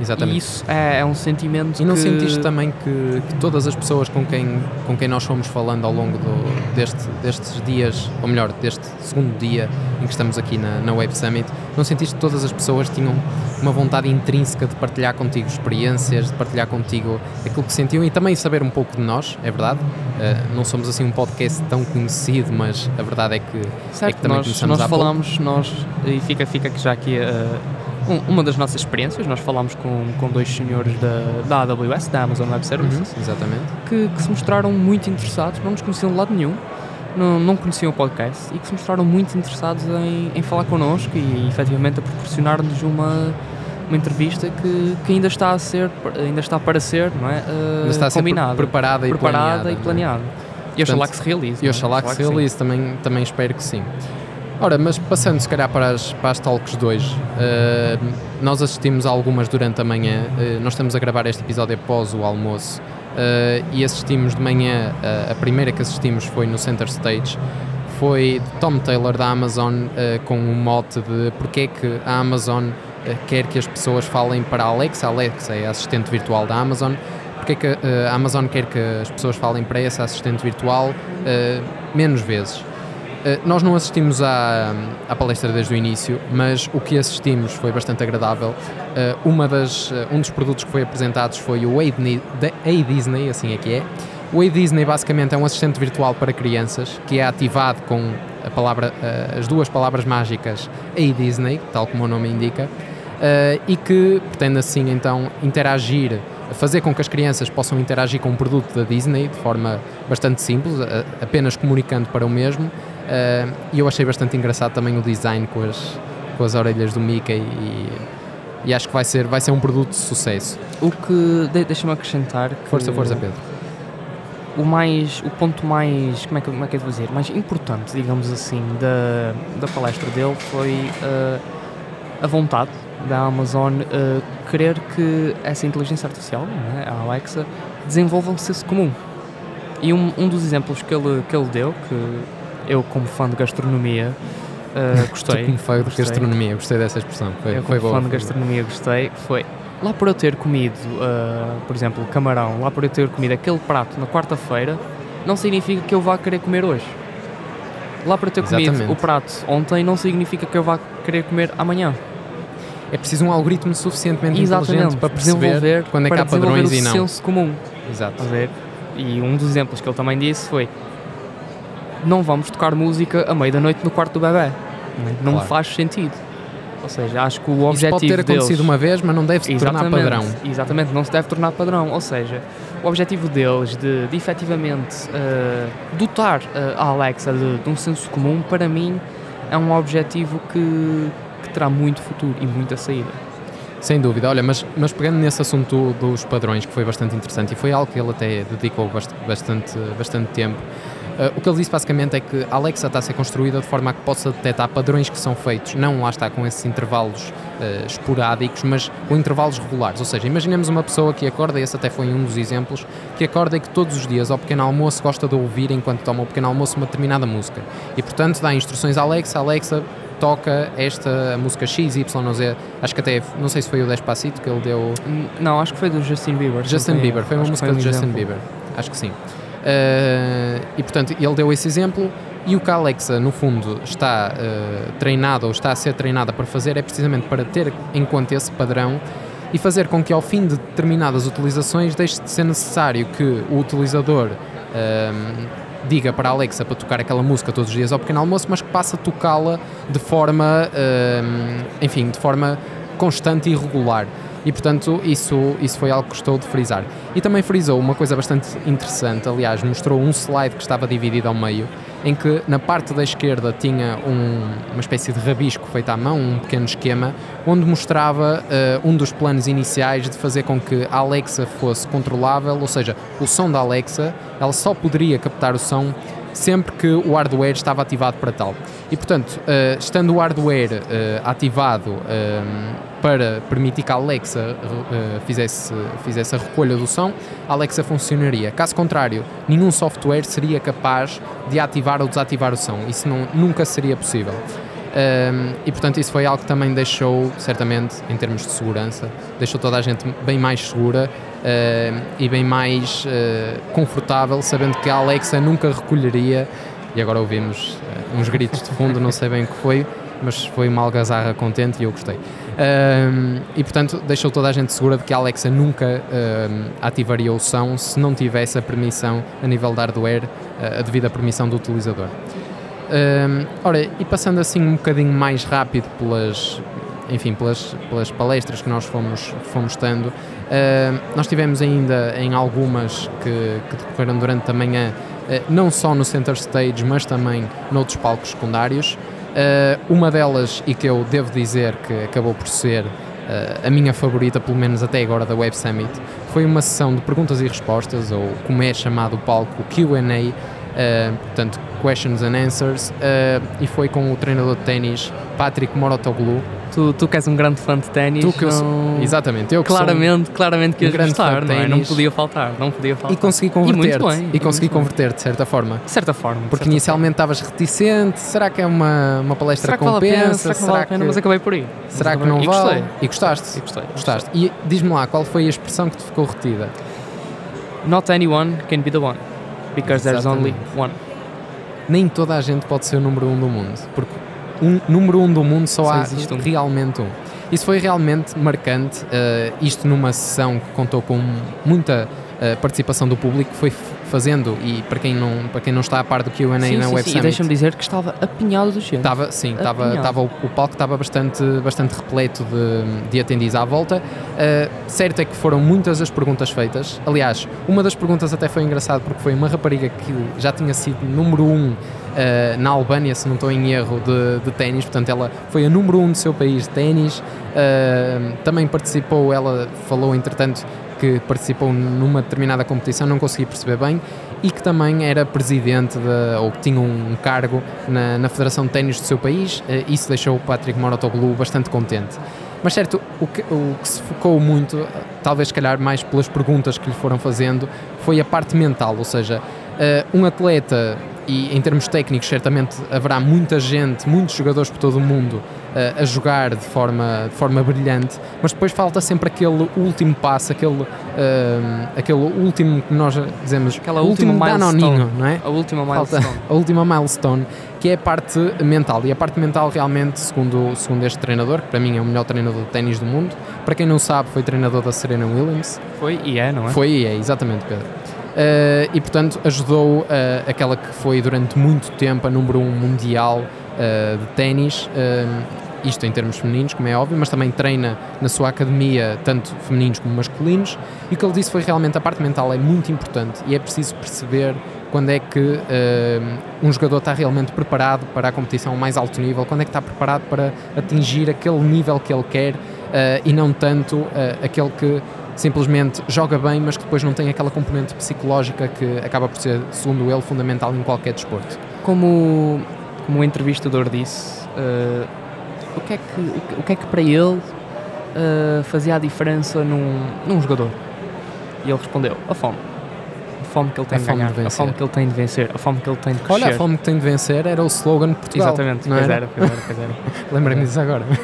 [SPEAKER 1] Exatamente.
[SPEAKER 2] E isso é, é um sentimento
[SPEAKER 1] E não
[SPEAKER 2] que...
[SPEAKER 1] sentiste também que, que, todas as pessoas com quem, com quem nós fomos falando ao longo do, deste, destes dias, ou melhor, deste segundo dia em que estamos aqui na, na Web Summit, não sentiste que todas as pessoas tinham uma vontade intrínseca de partilhar contigo experiências, de partilhar contigo aquilo que sentiam e também saber um pouco de nós, é verdade? Uh, não somos assim um podcast tão conhecido, mas a verdade é que,
[SPEAKER 2] certo,
[SPEAKER 1] é que também
[SPEAKER 2] nós,
[SPEAKER 1] começamos
[SPEAKER 2] nós falamos, nós, e fica, fica já aqui uh um, uma das nossas experiências, nós falámos com, com dois senhores da, da AWS, da Amazon Web Services,
[SPEAKER 1] uhum, exatamente.
[SPEAKER 2] Que, que, se mostraram muito interessados, não nos conheciam de lado nenhum, não, não conheciam o podcast e que se mostraram muito interessados em, em falar connosco e efetivamente a proporcionar-nos uma, uma entrevista que, que ainda está a ser, ainda está para ser, não é? Uh,
[SPEAKER 1] está a ser
[SPEAKER 2] combinada,
[SPEAKER 1] preparada e
[SPEAKER 2] preparada
[SPEAKER 1] planeada.
[SPEAKER 2] E planeada. E oxalá que se realize.
[SPEAKER 1] E oxalá que se realize, também, também espero que sim. Ora, mas passando se calhar para as, para as talks de hoje, uh, nós assistimos a algumas durante a manhã, uh, nós estamos a gravar este episódio após o almoço uh, e assistimos de manhã, a primeira que assistimos foi no Center Stage, foi de Tom Taylor da Amazon com um mote de porque é que a Amazon quer que as pessoas falem para a Alexa, a Alexa é a assistente virtual da Amazon, porque é que a Amazon quer que as pessoas falem para essa assistente virtual menos vezes. Eh, nós não assistimos à, à palestra desde o início, mas o que assistimos foi bastante agradável. Eh, uma das, eh, um dos produtos que foi apresentados foi o A-Disney, assim é que é. O A-Disney basicamente é um assistente virtual para crianças que é ativado com a palavra, as duas palavras mágicas A-Disney, tal como o nome indica, e que pretende assim então interagir fazer com que as crianças possam interagir com um produto da Disney de forma bastante simples, apenas comunicando para o mesmo. Uh, e eu achei bastante engraçado também o design com as, com as orelhas do Mickey e, e acho que vai ser, vai ser um produto de sucesso.
[SPEAKER 2] O que, de, deixa-me acrescentar... Que
[SPEAKER 1] força, força, Pedro.
[SPEAKER 2] O mais, o ponto mais, como é que, como é que eu dizer, mais importante, digamos assim, da, da palestra dele foi uh, a vontade da Amazon uh, querer que essa inteligência artificial, né, a Alexa, desenvolva um senso comum. E um, um dos exemplos que ele, que ele deu, que eu, como fã de gastronomia, uh, gostei.
[SPEAKER 1] como fã de gastronomia, gostei dessa expressão. Foi,
[SPEAKER 2] eu,
[SPEAKER 1] foi
[SPEAKER 2] como
[SPEAKER 1] boa,
[SPEAKER 2] fã de gastronomia, gostei. Foi lá por eu ter comido, uh, por exemplo, camarão, lá por eu ter comido aquele prato na quarta-feira, não significa que eu vá querer comer hoje. Lá por eu ter Exatamente. comido o prato ontem, não significa que eu vá querer comer amanhã
[SPEAKER 1] é preciso um algoritmo suficientemente Exatamente. inteligente para perceber quando é que há padrões e não.
[SPEAKER 2] senso comum.
[SPEAKER 1] Exato.
[SPEAKER 2] E um dos exemplos que ele também disse foi não vamos tocar música à meia da noite no quarto do bebê. Não claro. faz sentido. Ou seja, acho que o objetivo Isso
[SPEAKER 1] pode ter acontecido
[SPEAKER 2] deles,
[SPEAKER 1] uma vez, mas não deve se tornar padrão.
[SPEAKER 2] Exatamente, não se deve tornar padrão. Ou seja, o objetivo deles de, de efetivamente uh, dotar uh, a Alexa de, de um senso comum, para mim, é um objetivo que, terá muito futuro e muita saída.
[SPEAKER 1] Sem dúvida, olha, mas, mas pegando nesse assunto dos padrões, que foi bastante interessante e foi algo que ele até dedicou bastante, bastante tempo, o que ele disse basicamente é que a Alexa está a ser construída de forma a que possa detectar padrões que são feitos, não lá está com esses intervalos uh, esporádicos, mas com intervalos regulares. Ou seja, imaginemos uma pessoa que acorda, e esse até foi um dos exemplos, que acorda e que todos os dias ao pequeno almoço gosta de ouvir enquanto toma o pequeno almoço uma determinada música. E portanto dá instruções à Alexa, Alexa toca esta música X, Y, Z. Acho que até, não sei se foi o Despacito que ele deu.
[SPEAKER 2] Não, acho que foi do Justin Bieber.
[SPEAKER 1] Justin Bieber, foi uma música do Justin. Bieber. Acho que sim. Uh, e portanto, ele deu esse exemplo. E o que a Alexa, no fundo, está uh, treinada ou está a ser treinada para fazer é precisamente para ter em conta esse padrão e fazer com que, ao fim de determinadas utilizações, deixe de ser necessário que o utilizador uh, diga para a Alexa para tocar aquela música todos os dias ao pequeno almoço, mas que passa a tocá-la de forma, uh, enfim, de forma constante e regular. E portanto, isso, isso foi algo que gostou de frisar. E também frisou uma coisa bastante interessante, aliás, mostrou um slide que estava dividido ao meio, em que na parte da esquerda tinha um, uma espécie de rabisco feito à mão, um pequeno esquema, onde mostrava uh, um dos planos iniciais de fazer com que a Alexa fosse controlável, ou seja, o som da Alexa, ela só poderia captar o som sempre que o hardware estava ativado para tal. E portanto, uh, estando o hardware uh, ativado uh, para permitir que a Alexa fizesse, fizesse a recolha do som, a Alexa funcionaria. Caso contrário, nenhum software seria capaz de ativar ou desativar o som. Isso não, nunca seria possível. Um, e portanto isso foi algo que também deixou, certamente, em termos de segurança, deixou toda a gente bem mais segura uh, e bem mais uh, confortável, sabendo que a Alexa nunca recolheria, e agora ouvimos uh, uns gritos de fundo, não sei bem o que foi, mas foi uma algazarra contente e eu gostei. e portanto deixou toda a gente segura de que a Alexa nunca ativaria o som se não tivesse a permissão a nível de hardware, a devida permissão do utilizador. Um, ora, e passando assim um bocadinho mais rápido pelas, enfim, pelas, pelas palestras que nós fomos, fomos tendo, uh, nós tivemos ainda em algumas que, que decorreram durante a manhã, uh, não só no Center Stage, mas também noutros palcos secundários. Uh, uma delas, e que eu devo dizer que acabou por ser a minha favorita, pelo menos até agora, da Web Summit, foi uma sessão de perguntas e respostas, ou como é chamado o palco, QA, uh, portanto, Questions and Answers, e foi com o treinador de ténis Patrick Morotoglu.
[SPEAKER 2] Tu, tu que és um grande fã de ténis, tu
[SPEAKER 1] que eu sou, exatamente, eu que
[SPEAKER 2] claramente, claramente que um grande gostar, não, é? não podia faltar, não podia faltar.
[SPEAKER 1] E consegui converter e, e consegui converter de certa forma.
[SPEAKER 2] De certa forma.
[SPEAKER 1] Porque
[SPEAKER 2] certa
[SPEAKER 1] inicialmente estavas reticente, será que é uma, uma palestra será que compensa? Vale
[SPEAKER 2] será que vale a pena? Mas acabei por ir.
[SPEAKER 1] Será que não
[SPEAKER 2] e
[SPEAKER 1] vale?
[SPEAKER 2] Gostei.
[SPEAKER 1] E gostaste?
[SPEAKER 2] E gostei.
[SPEAKER 1] Gostaste. E diz-me lá, qual foi a expressão que te ficou retida?
[SPEAKER 2] Not anyone can be the one, because Exatamente. there's only one
[SPEAKER 1] nem toda a gente pode ser o número um do mundo, porque um número um do mundo só, só há um. realmente um. Isso foi realmente marcante, uh, isto numa sessão que contou com muita, uh, participação do público, foi fazendo, e para quem não, para quem não está a par do Q&A na
[SPEAKER 2] sim,
[SPEAKER 1] Web
[SPEAKER 2] sim,
[SPEAKER 1] Summit...
[SPEAKER 2] E deixa-me dizer que estava apinhado do gente.
[SPEAKER 1] Estava, sim, estava, estava, o, palco estava bastante, bastante repleto de, de atendidos à volta. Uh, certo é que foram muitas as perguntas feitas. Aliás, uma das perguntas até foi engraçado porque foi uma rapariga que já tinha sido número um uh, na Albânia, se não estou em erro, de, de ténis. Portanto, ela foi a número um do seu país de ténis. Uh, também participou, ela falou, entretanto, que participou numa determinada competição, não consegui perceber bem, e que também era presidente de, ou que tinha um cargo na, na Federação de Ténis do seu país. Uh, isso deixou o Patrick Mouratoglou bastante contente. Mas certo, o que, o que se focou muito, talvez se calhar mais pelas perguntas que lhe foram fazendo, foi a parte mental, ou seja, uh, um atleta e em termos técnicos certamente haverá muita gente, muitos jogadores por todo o mundo a jogar de forma, de forma brilhante, mas depois falta sempre aquele último passo, aquele, uh, aquele último que nós dizemos,
[SPEAKER 2] aquela
[SPEAKER 1] último
[SPEAKER 2] danoninho,
[SPEAKER 1] não é?
[SPEAKER 2] A última milestone.
[SPEAKER 1] Falta a última milestone, que é a parte mental. E a parte mental realmente, segundo, segundo este treinador, que para mim é o melhor treinador de ténis do mundo, para quem não sabe, foi treinador da Serena Williams.
[SPEAKER 2] Foi e é, não é?
[SPEAKER 1] Foi e é, exatamente, Pedro. Uh, e portanto ajudou uh, aquela que foi durante muito tempo a número um mundial uh, de ténis, isto em termos femininos, como é óbvio, mas também treina na sua academia tanto femininos como masculinos. E o que ele disse foi realmente a parte mental é muito importante e é preciso perceber quando é que um jogador está realmente preparado para a competição ao mais alto nível, quando é que está preparado para atingir aquele nível que ele quer e não tanto aquele que simplesmente joga bem, mas que depois não tem aquela componente psicológica que acaba por ser, segundo ele, fundamental em qualquer desporto.
[SPEAKER 2] Como, como o entrevistador disse, uh, o, que é que, o que é que para ele uh, fazia a diferença num, num jogador? E ele respondeu: a fome. A fome que ele tem a de ganhar, de a fome que ele tem de vencer, a fome que ele tem de crescer.
[SPEAKER 1] Olha, a fome que tem de vencer era o slogan de Portugal.
[SPEAKER 2] Exatamente, não
[SPEAKER 1] pois
[SPEAKER 2] era? era, pois era, pois era.
[SPEAKER 1] Lembrei-me disso agora.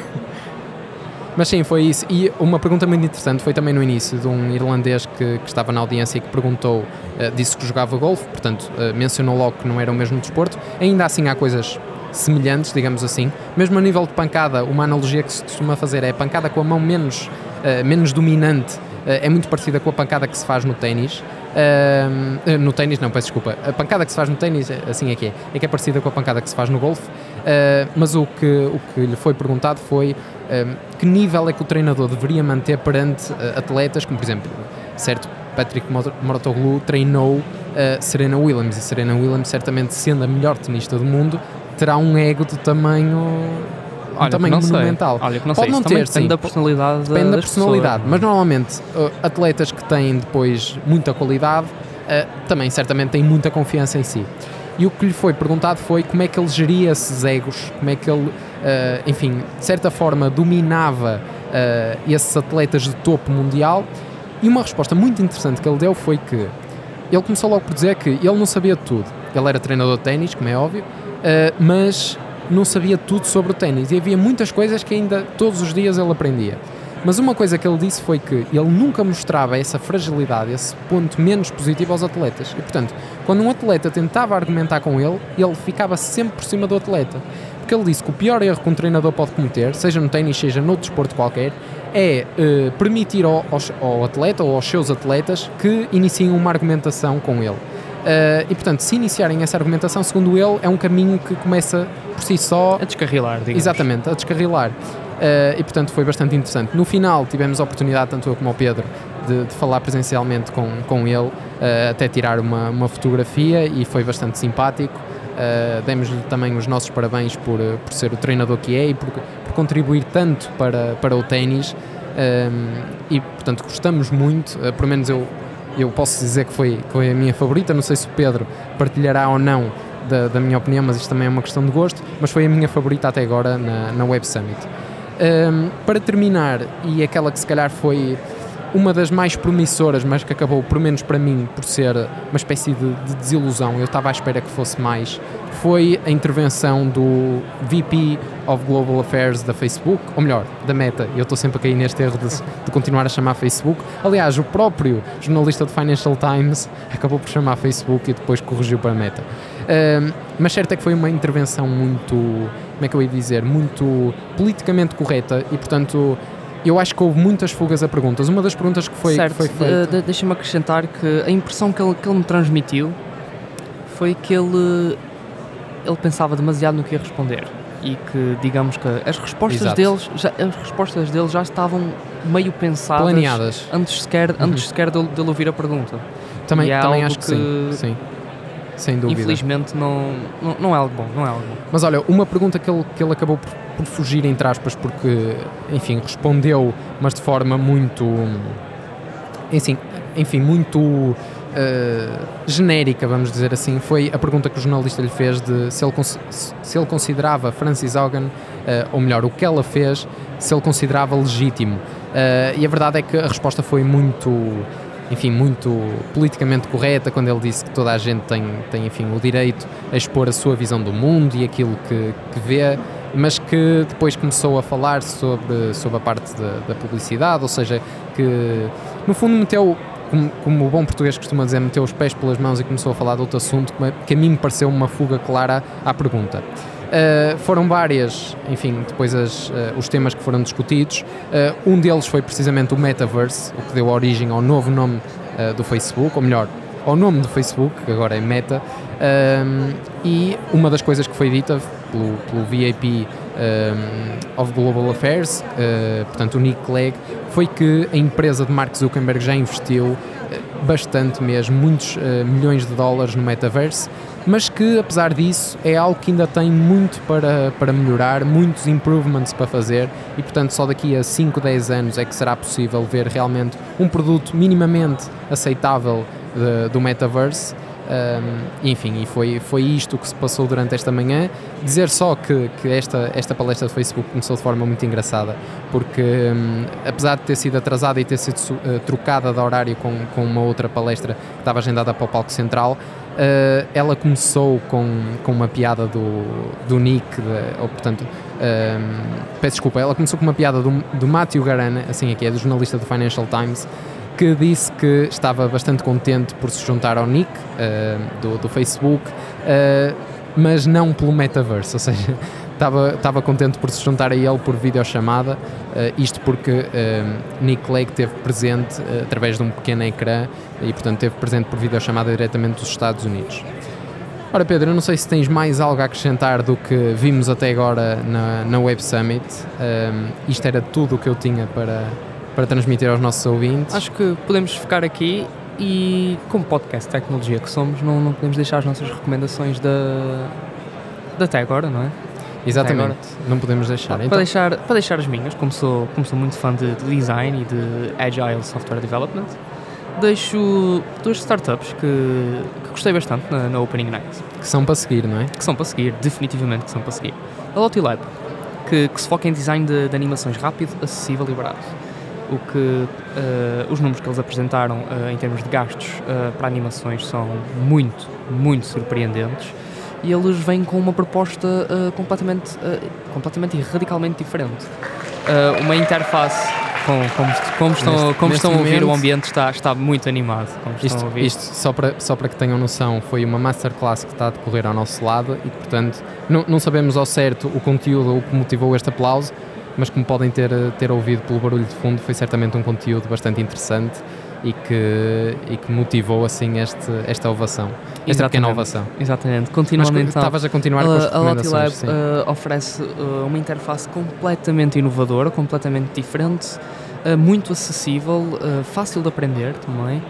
[SPEAKER 1] Mas sim, foi isso. E uma pergunta muito interessante foi também no início de um irlandês que, que estava na audiência e que perguntou, uh, disse que jogava golfe, portanto uh, mencionou logo que não era o mesmo desporto. Ainda assim há coisas semelhantes, digamos assim. Mesmo a nível de pancada, uma analogia que se costuma fazer é a pancada com a mão menos, uh, menos dominante é muito parecida com a pancada que se faz no ténis. Uh, no ténis, não, peço desculpa. A pancada que se faz no ténis, assim é que é. É que é parecida com a pancada que se faz no golfe. Uh, mas o que, o que lhe foi perguntado foi que nível é que o treinador deveria manter perante uh, atletas, como por exemplo, certo, Patrick Mouratoglou treinou uh, Serena Williams e Serena Williams, certamente sendo a melhor tenista do mundo, terá um ego de tamanho um tamanho monumental.
[SPEAKER 2] Olha, não Pode sei, não ter, depende da personalidade
[SPEAKER 1] Depende
[SPEAKER 2] da
[SPEAKER 1] personalidade,
[SPEAKER 2] pessoas.
[SPEAKER 1] mas normalmente uh, atletas que têm depois muita qualidade uh, também certamente têm muita confiança em si. E o que lhe foi perguntado foi como é que ele geria esses egos, como é que ele, uh, enfim, de certa forma dominava uh, esses atletas de topo mundial. E uma resposta muito interessante que ele deu foi que ele começou logo por dizer que ele não sabia tudo. Ele era treinador de ténis, como é óbvio, mas não sabia tudo sobre o ténis e havia muitas coisas que ainda todos os dias ele aprendia. Mas uma coisa que ele disse foi que ele nunca mostrava essa fragilidade, esse ponto menos positivo aos atletas. E, portanto, quando um atleta tentava argumentar com ele, ele ficava sempre por cima do atleta. Porque ele disse que o pior erro que um treinador pode cometer, seja no ténis, seja noutro desporto qualquer, é uh, permitir ao, ao, ao, atleta ou aos seus atletas que iniciem uma argumentação com ele. Uh, e portanto, se iniciarem essa argumentação, segundo ele, é um caminho que começa por si só
[SPEAKER 2] a descarrilar, digamos.
[SPEAKER 1] Exatamente, a descarrilar. Uh, e portanto foi bastante interessante. No final tivemos a oportunidade, tanto eu como o Pedro, de, de falar presencialmente com, com ele, uh, até tirar uma, uma fotografia e foi bastante simpático. Uh, Demos-lhe também os nossos parabéns por, por ser o treinador que é e por, por contribuir tanto para, para o ténis. e portanto gostamos muito, uh, pelo menos eu, eu posso dizer que foi, que foi a minha favorita. Não sei se o Pedro partilhará ou não da, da minha opinião, mas isto também é uma questão de gosto. Mas foi a minha favorita até agora na, na Web Summit. Um, para terminar, e aquela que se calhar foi uma das mais promissoras, mas que acabou, por menos para mim, por ser uma espécie de, de, desilusão, eu estava à espera que fosse mais, foi a intervenção do VP of Global Affairs da Facebook, ou melhor, da Meta. Eu estou sempre a cair neste erro de, de, continuar a chamar Facebook. Aliás, o próprio jornalista do Financial Times acabou por chamar Facebook e depois corrigiu para Meta. Um, mas certo é que foi uma intervenção muito, como é que eu ia dizer, muito politicamente correta e, portanto, eu acho que houve muitas fugas a perguntas. Uma das perguntas que foi,
[SPEAKER 2] certo.
[SPEAKER 1] que foi feita.
[SPEAKER 2] De, de, Deixa-me acrescentar que a impressão que ele, que ele me transmitiu foi que ele, ele pensava demasiado no que ia responder e que digamos que as respostas
[SPEAKER 1] Exato.
[SPEAKER 2] deles já, as respostas dele já estavam meio pensadas
[SPEAKER 1] planeadas.
[SPEAKER 2] antes sequer
[SPEAKER 1] Uhum.
[SPEAKER 2] antes sequer dele, dele ouvir a pergunta
[SPEAKER 1] Também,
[SPEAKER 2] e é
[SPEAKER 1] também acho que, sim.
[SPEAKER 2] que,
[SPEAKER 1] Sim. Sem dúvida.
[SPEAKER 2] infelizmente não, não não é algo bom não é algo bom
[SPEAKER 1] Mas olha, uma pergunta que ele, que ele acabou por, por fugir, entre aspas, porque, enfim, respondeu, mas de forma muito. Enfim, enfim muito. eh, genérica, vamos dizer assim, foi a pergunta que o jornalista lhe fez de se ele, se ele considerava Francis Hogan, eh, ou melhor, o que ela fez, se ele considerava legítimo. Eh, e a verdade é que a resposta foi muito, enfim, muito politicamente correta quando ele disse que toda a gente tem, tem enfim, o direito a expor a sua visão do mundo e aquilo que, que vê, mas que depois começou a falar sobre, sobre a parte da, da publicidade, ou seja, que no fundo meteu, como, como o bom português costuma dizer, meteu os pés pelas mãos e começou a falar de outro assunto que, a mim me pareceu uma fuga clara à pergunta. Uh, foram várias, enfim, depois as, uh, os temas que foram discutidos. Uh, um deles foi precisamente o Metaverse, o que deu origem ao novo nome do Facebook, ou melhor, ao nome do Facebook, que agora é Meta. E uma das coisas que foi dita pelo, pelo um, of Global Affairs, portanto o Nick Clegg, foi que a empresa de Mark Zuckerberg já investiu bastante mesmo, muitos milhões de dólares no Metaverse mas que apesar disso é algo que ainda tem muito para, para melhorar, muitos improvements para fazer e portanto só daqui a 5, 10 anos é que será possível ver realmente um produto minimamente aceitável de, do metaverse. Um, enfim, e foi, foi isto que se passou durante esta manhã. Dizer só que, que esta, esta palestra do Facebook começou de forma muito engraçada, porque um, apesar de ter sido atrasada e ter sido uh, trocada de horário com, com uma outra palestra que estava agendada para o palco central, Uh, ela começou com, com uma piada do, do Nick, de, ou portanto, um, peço desculpa, ela começou com uma piada do, do Matthew Garana, assim aqui é, do jornalista do Financial Times, que disse que estava bastante contente por se juntar ao Nick uh, do, do Facebook, uh, mas não pelo metaverse, ou seja, estava, estava contente por se juntar a ele por videochamada, uh, isto porque uh, Nick Clegg esteve presente uh, através de um pequeno ecrã e, portanto, esteve presente por videochamada diretamente dos Estados Unidos. Ora, Pedro, eu não sei se tens mais algo a acrescentar do que vimos até agora na, na Web Summit. Um, isto era tudo o que eu tinha para, para transmitir aos nossos ouvintes.
[SPEAKER 2] Acho que podemos ficar aqui e, como podcast de tecnologia que somos, não, não podemos deixar as nossas recomendações da, da até agora, não é?
[SPEAKER 1] Exatamente, não podemos deixar.
[SPEAKER 2] Para, então... deixar. para deixar as minhas, como sou, como sou muito fã de, de design e de Agile Software Development, deixo duas startups que, que gostei bastante na, na, Opening Night.
[SPEAKER 1] Que são para seguir, não é?
[SPEAKER 2] Que são para seguir, definitivamente que são para seguir. A Lotilab, que, que se foca em design de, de, animações rápido, acessível e barato. O que uh, os números que eles apresentaram uh, em termos de gastos uh, para animações são muito, muito surpreendentes e eles vêm com uma proposta uh, completamente, uh, completamente e radicalmente diferente. Uh, uma interface, com, como, como estão,
[SPEAKER 1] neste,
[SPEAKER 2] como
[SPEAKER 1] neste
[SPEAKER 2] estão a ouvir, o ambiente está, está muito animado.
[SPEAKER 1] isto, isto só, para, só para que tenham noção, foi uma masterclass que está a decorrer ao nosso lado e, portanto, não, não sabemos ao certo o conteúdo, o que motivou este aplauso, mas como podem ter, ter ouvido pelo barulho de fundo, foi certamente um conteúdo bastante interessante e que, e que motivou assim este, esta ovação, esta
[SPEAKER 2] Exatamente.
[SPEAKER 1] pequena ovação.
[SPEAKER 2] Exatamente. Continuando
[SPEAKER 1] Mas,
[SPEAKER 2] então,
[SPEAKER 1] estavas a continuar com as
[SPEAKER 2] a Lotilab uh, oferece uh, uma interface completamente inovadora, completamente diferente, uh, muito acessível, fácil de aprender também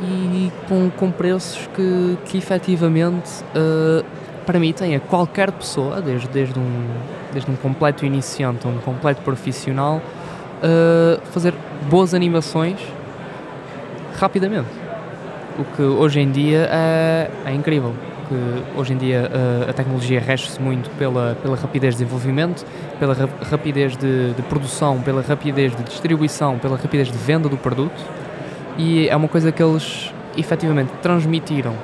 [SPEAKER 2] e com, com preços que, que efetivamente permitem a qualquer pessoa, desde, desde, um, desde um completo iniciante a um completo profissional, fazer boas animações rapidamente. O que hoje em dia é, é incrível. Que hoje em dia a, a tecnologia rege-se muito pela, pela rapidez de desenvolvimento, pela ra rapidez de, de, produção, pela rapidez de distribuição, pela rapidez de venda do produto. E é uma coisa que eles efetivamente transmitiram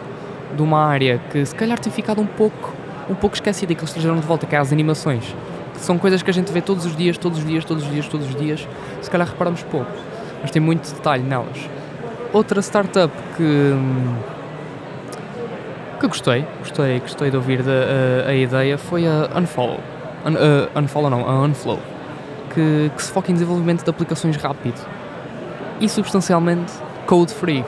[SPEAKER 2] de uma área que se calhar tem ficado um pouco, um pouco esquecida e que eles trazeram de volta, que é as animações. Que são coisas que a gente vê todos os dias, todos os dias, todos os dias, todos os dias. Se calhar reparamos pouco, mas tem muito detalhe nelas outra startup que que gostei, gostei, gostei de ouvir a, a, ideia foi a Unfollow, Un, uh, Unfollow não, a Unflow, que, que se foca em desenvolvimento de aplicações rápido e substancialmente code free.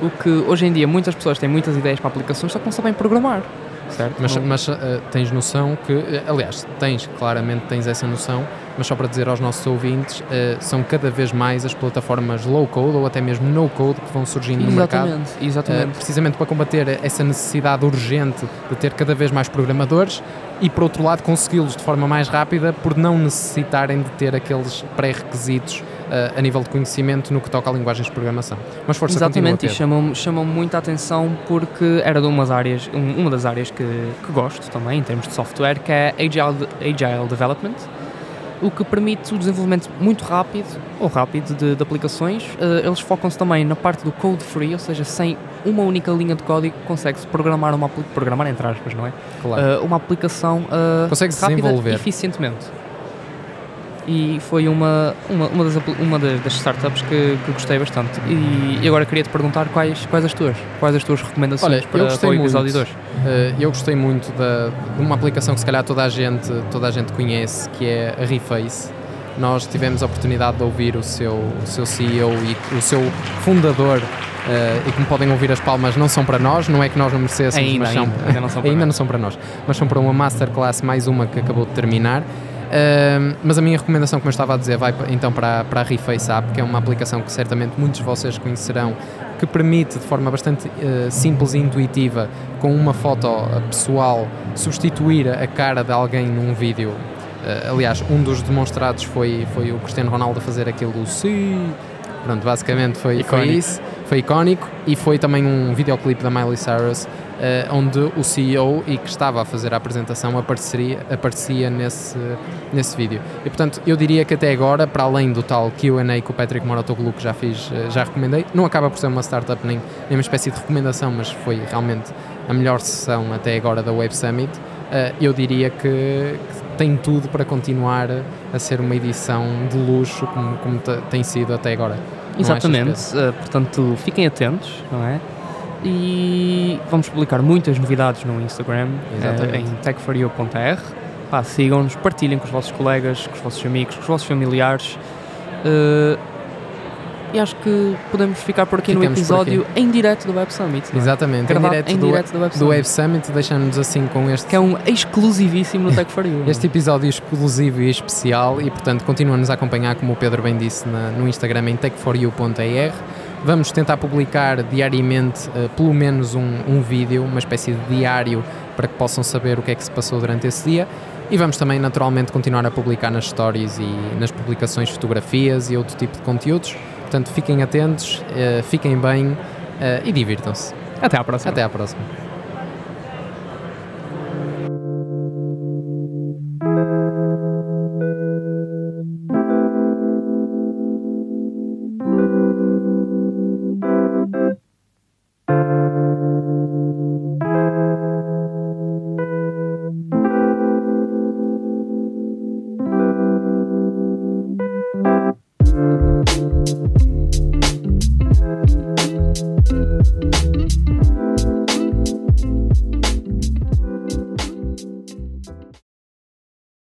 [SPEAKER 2] O que hoje em dia muitas pessoas têm muitas ideias para aplicações, só que não sabem programar. Certo?
[SPEAKER 1] Mas, mas uh, tens noção que, uh, aliás, tens, claramente tens essa noção, mas só para dizer aos nossos ouvintes, uh, são cada vez mais as plataformas low code ou até mesmo no code que vão surgindo no mercado.
[SPEAKER 2] exatamente,
[SPEAKER 1] Uh,
[SPEAKER 2] exatamente.
[SPEAKER 1] precisamente para combater essa necessidade urgente de ter cada vez mais programadores e, por outro lado, consegui-los de forma mais rápida por não necessitarem de ter aqueles pré-requisitos uh, a nível de conhecimento no que toca a linguagens de programação. Mas força,
[SPEAKER 2] Exatamente, e chamam-me chamam muita atenção porque era de umas áreas, um- uma das áreas que, que gosto também, em termos de software, que é Agile, Agile Development, o que permite o desenvolvimento muito rápido, ou rápido, de, de aplicações. Eh, eles focam-se também na parte do code free, ou seja, sem uma única linha de código consegue-se programar uma programar entre aspas, não é?
[SPEAKER 1] Claro.
[SPEAKER 2] Eh, uma aplicação eh,
[SPEAKER 1] Consegue-se
[SPEAKER 2] rápida
[SPEAKER 1] desenvolver.
[SPEAKER 2] eficientemente. E foi uma, uma, uma, das, uma das, startups que, que gostei bastante. E, agora queria te perguntar quais, quais as tuas, quais as tuas recomendações
[SPEAKER 1] Olha,
[SPEAKER 2] para, para o episódio
[SPEAKER 1] muito.
[SPEAKER 2] 2.
[SPEAKER 1] Uh, eu gostei muito da, de uma aplicação que se calhar toda a gente, toda a gente conhece, que é a Reface. Nós tivemos a oportunidade de ouvir o seu, o seu CEO e o seu fundador, uh, e como podem ouvir as palmas não são para nós, não é que nós não merecêssemos,
[SPEAKER 2] Ainda,
[SPEAKER 1] mas são,
[SPEAKER 2] ainda, ainda não são
[SPEAKER 1] ainda não são para nós, mas são para uma masterclass, mais uma que acabou de terminar. Uh, mas a minha recomendação, como eu estava a dizer, vai então para, a- para a Reface App, que é uma aplicação que certamente muitos de vocês conhecerão, que permite de forma bastante uh, simples e intuitiva, com uma foto uh, pessoal, substituir a cara de alguém num vídeo. Uh, aliás, um dos demonstrados foi, foi o Cristiano Ronaldo a fazer aquilo sim. Pronto, basicamente foi, foi isso. Foi icónico e foi também um videoclipe da Miley Cyrus eh, onde o CEO e que estava a fazer a apresentação apareceria, aparecia nesse, nesse vídeo. E portanto, eu diria que até agora, para além do tal Q&A com o Patrick Moratoglu que já fiz, eh, já recomendei, não acaba por ser uma startup nem, nem uma espécie de recomendação, mas foi realmente a melhor sessão até agora da Web Summit. eh, eu diria que, que tem tudo para continuar a ser uma edição de luxo como, como te- tem sido até agora.
[SPEAKER 2] Exatamente, eh, portanto fiquem atentos, não é? E vamos publicar muitas novidades no Instagram,
[SPEAKER 1] Exatamente.
[SPEAKER 2] em techforyou.r. Pá, sigam-nos, partilhem com os vossos colegas, com os vossos amigos, com os vossos familiares. Eh, e acho que podemos ficar por aqui
[SPEAKER 1] Ficamos
[SPEAKER 2] no episódio em direto do Web Summit. é?
[SPEAKER 1] Exatamente, em direto,
[SPEAKER 2] em
[SPEAKER 1] do,
[SPEAKER 2] direto do Web
[SPEAKER 1] do
[SPEAKER 2] Summit.
[SPEAKER 1] Web Summit, deixando-nos assim com este,
[SPEAKER 2] Que é um exclusivíssimo no Tech for You.
[SPEAKER 1] este episódio exclusivo e especial e, portanto, continua-nos a acompanhar, como o Pedro bem disse, na- no Instagram em tech4u.er. Vamos tentar publicar diariamente eh, pelo menos um, um vídeo, uma espécie de diário, para que possam saber o que é que se passou durante esse dia. E vamos também, naturalmente, continuar a publicar nas stories e nas publicações fotografias e outro tipo de conteúdos. Portanto, fiquem atentos, eh, fiquem bem eh, e divirtam-se.
[SPEAKER 2] Até à próxima.
[SPEAKER 1] Até à próxima.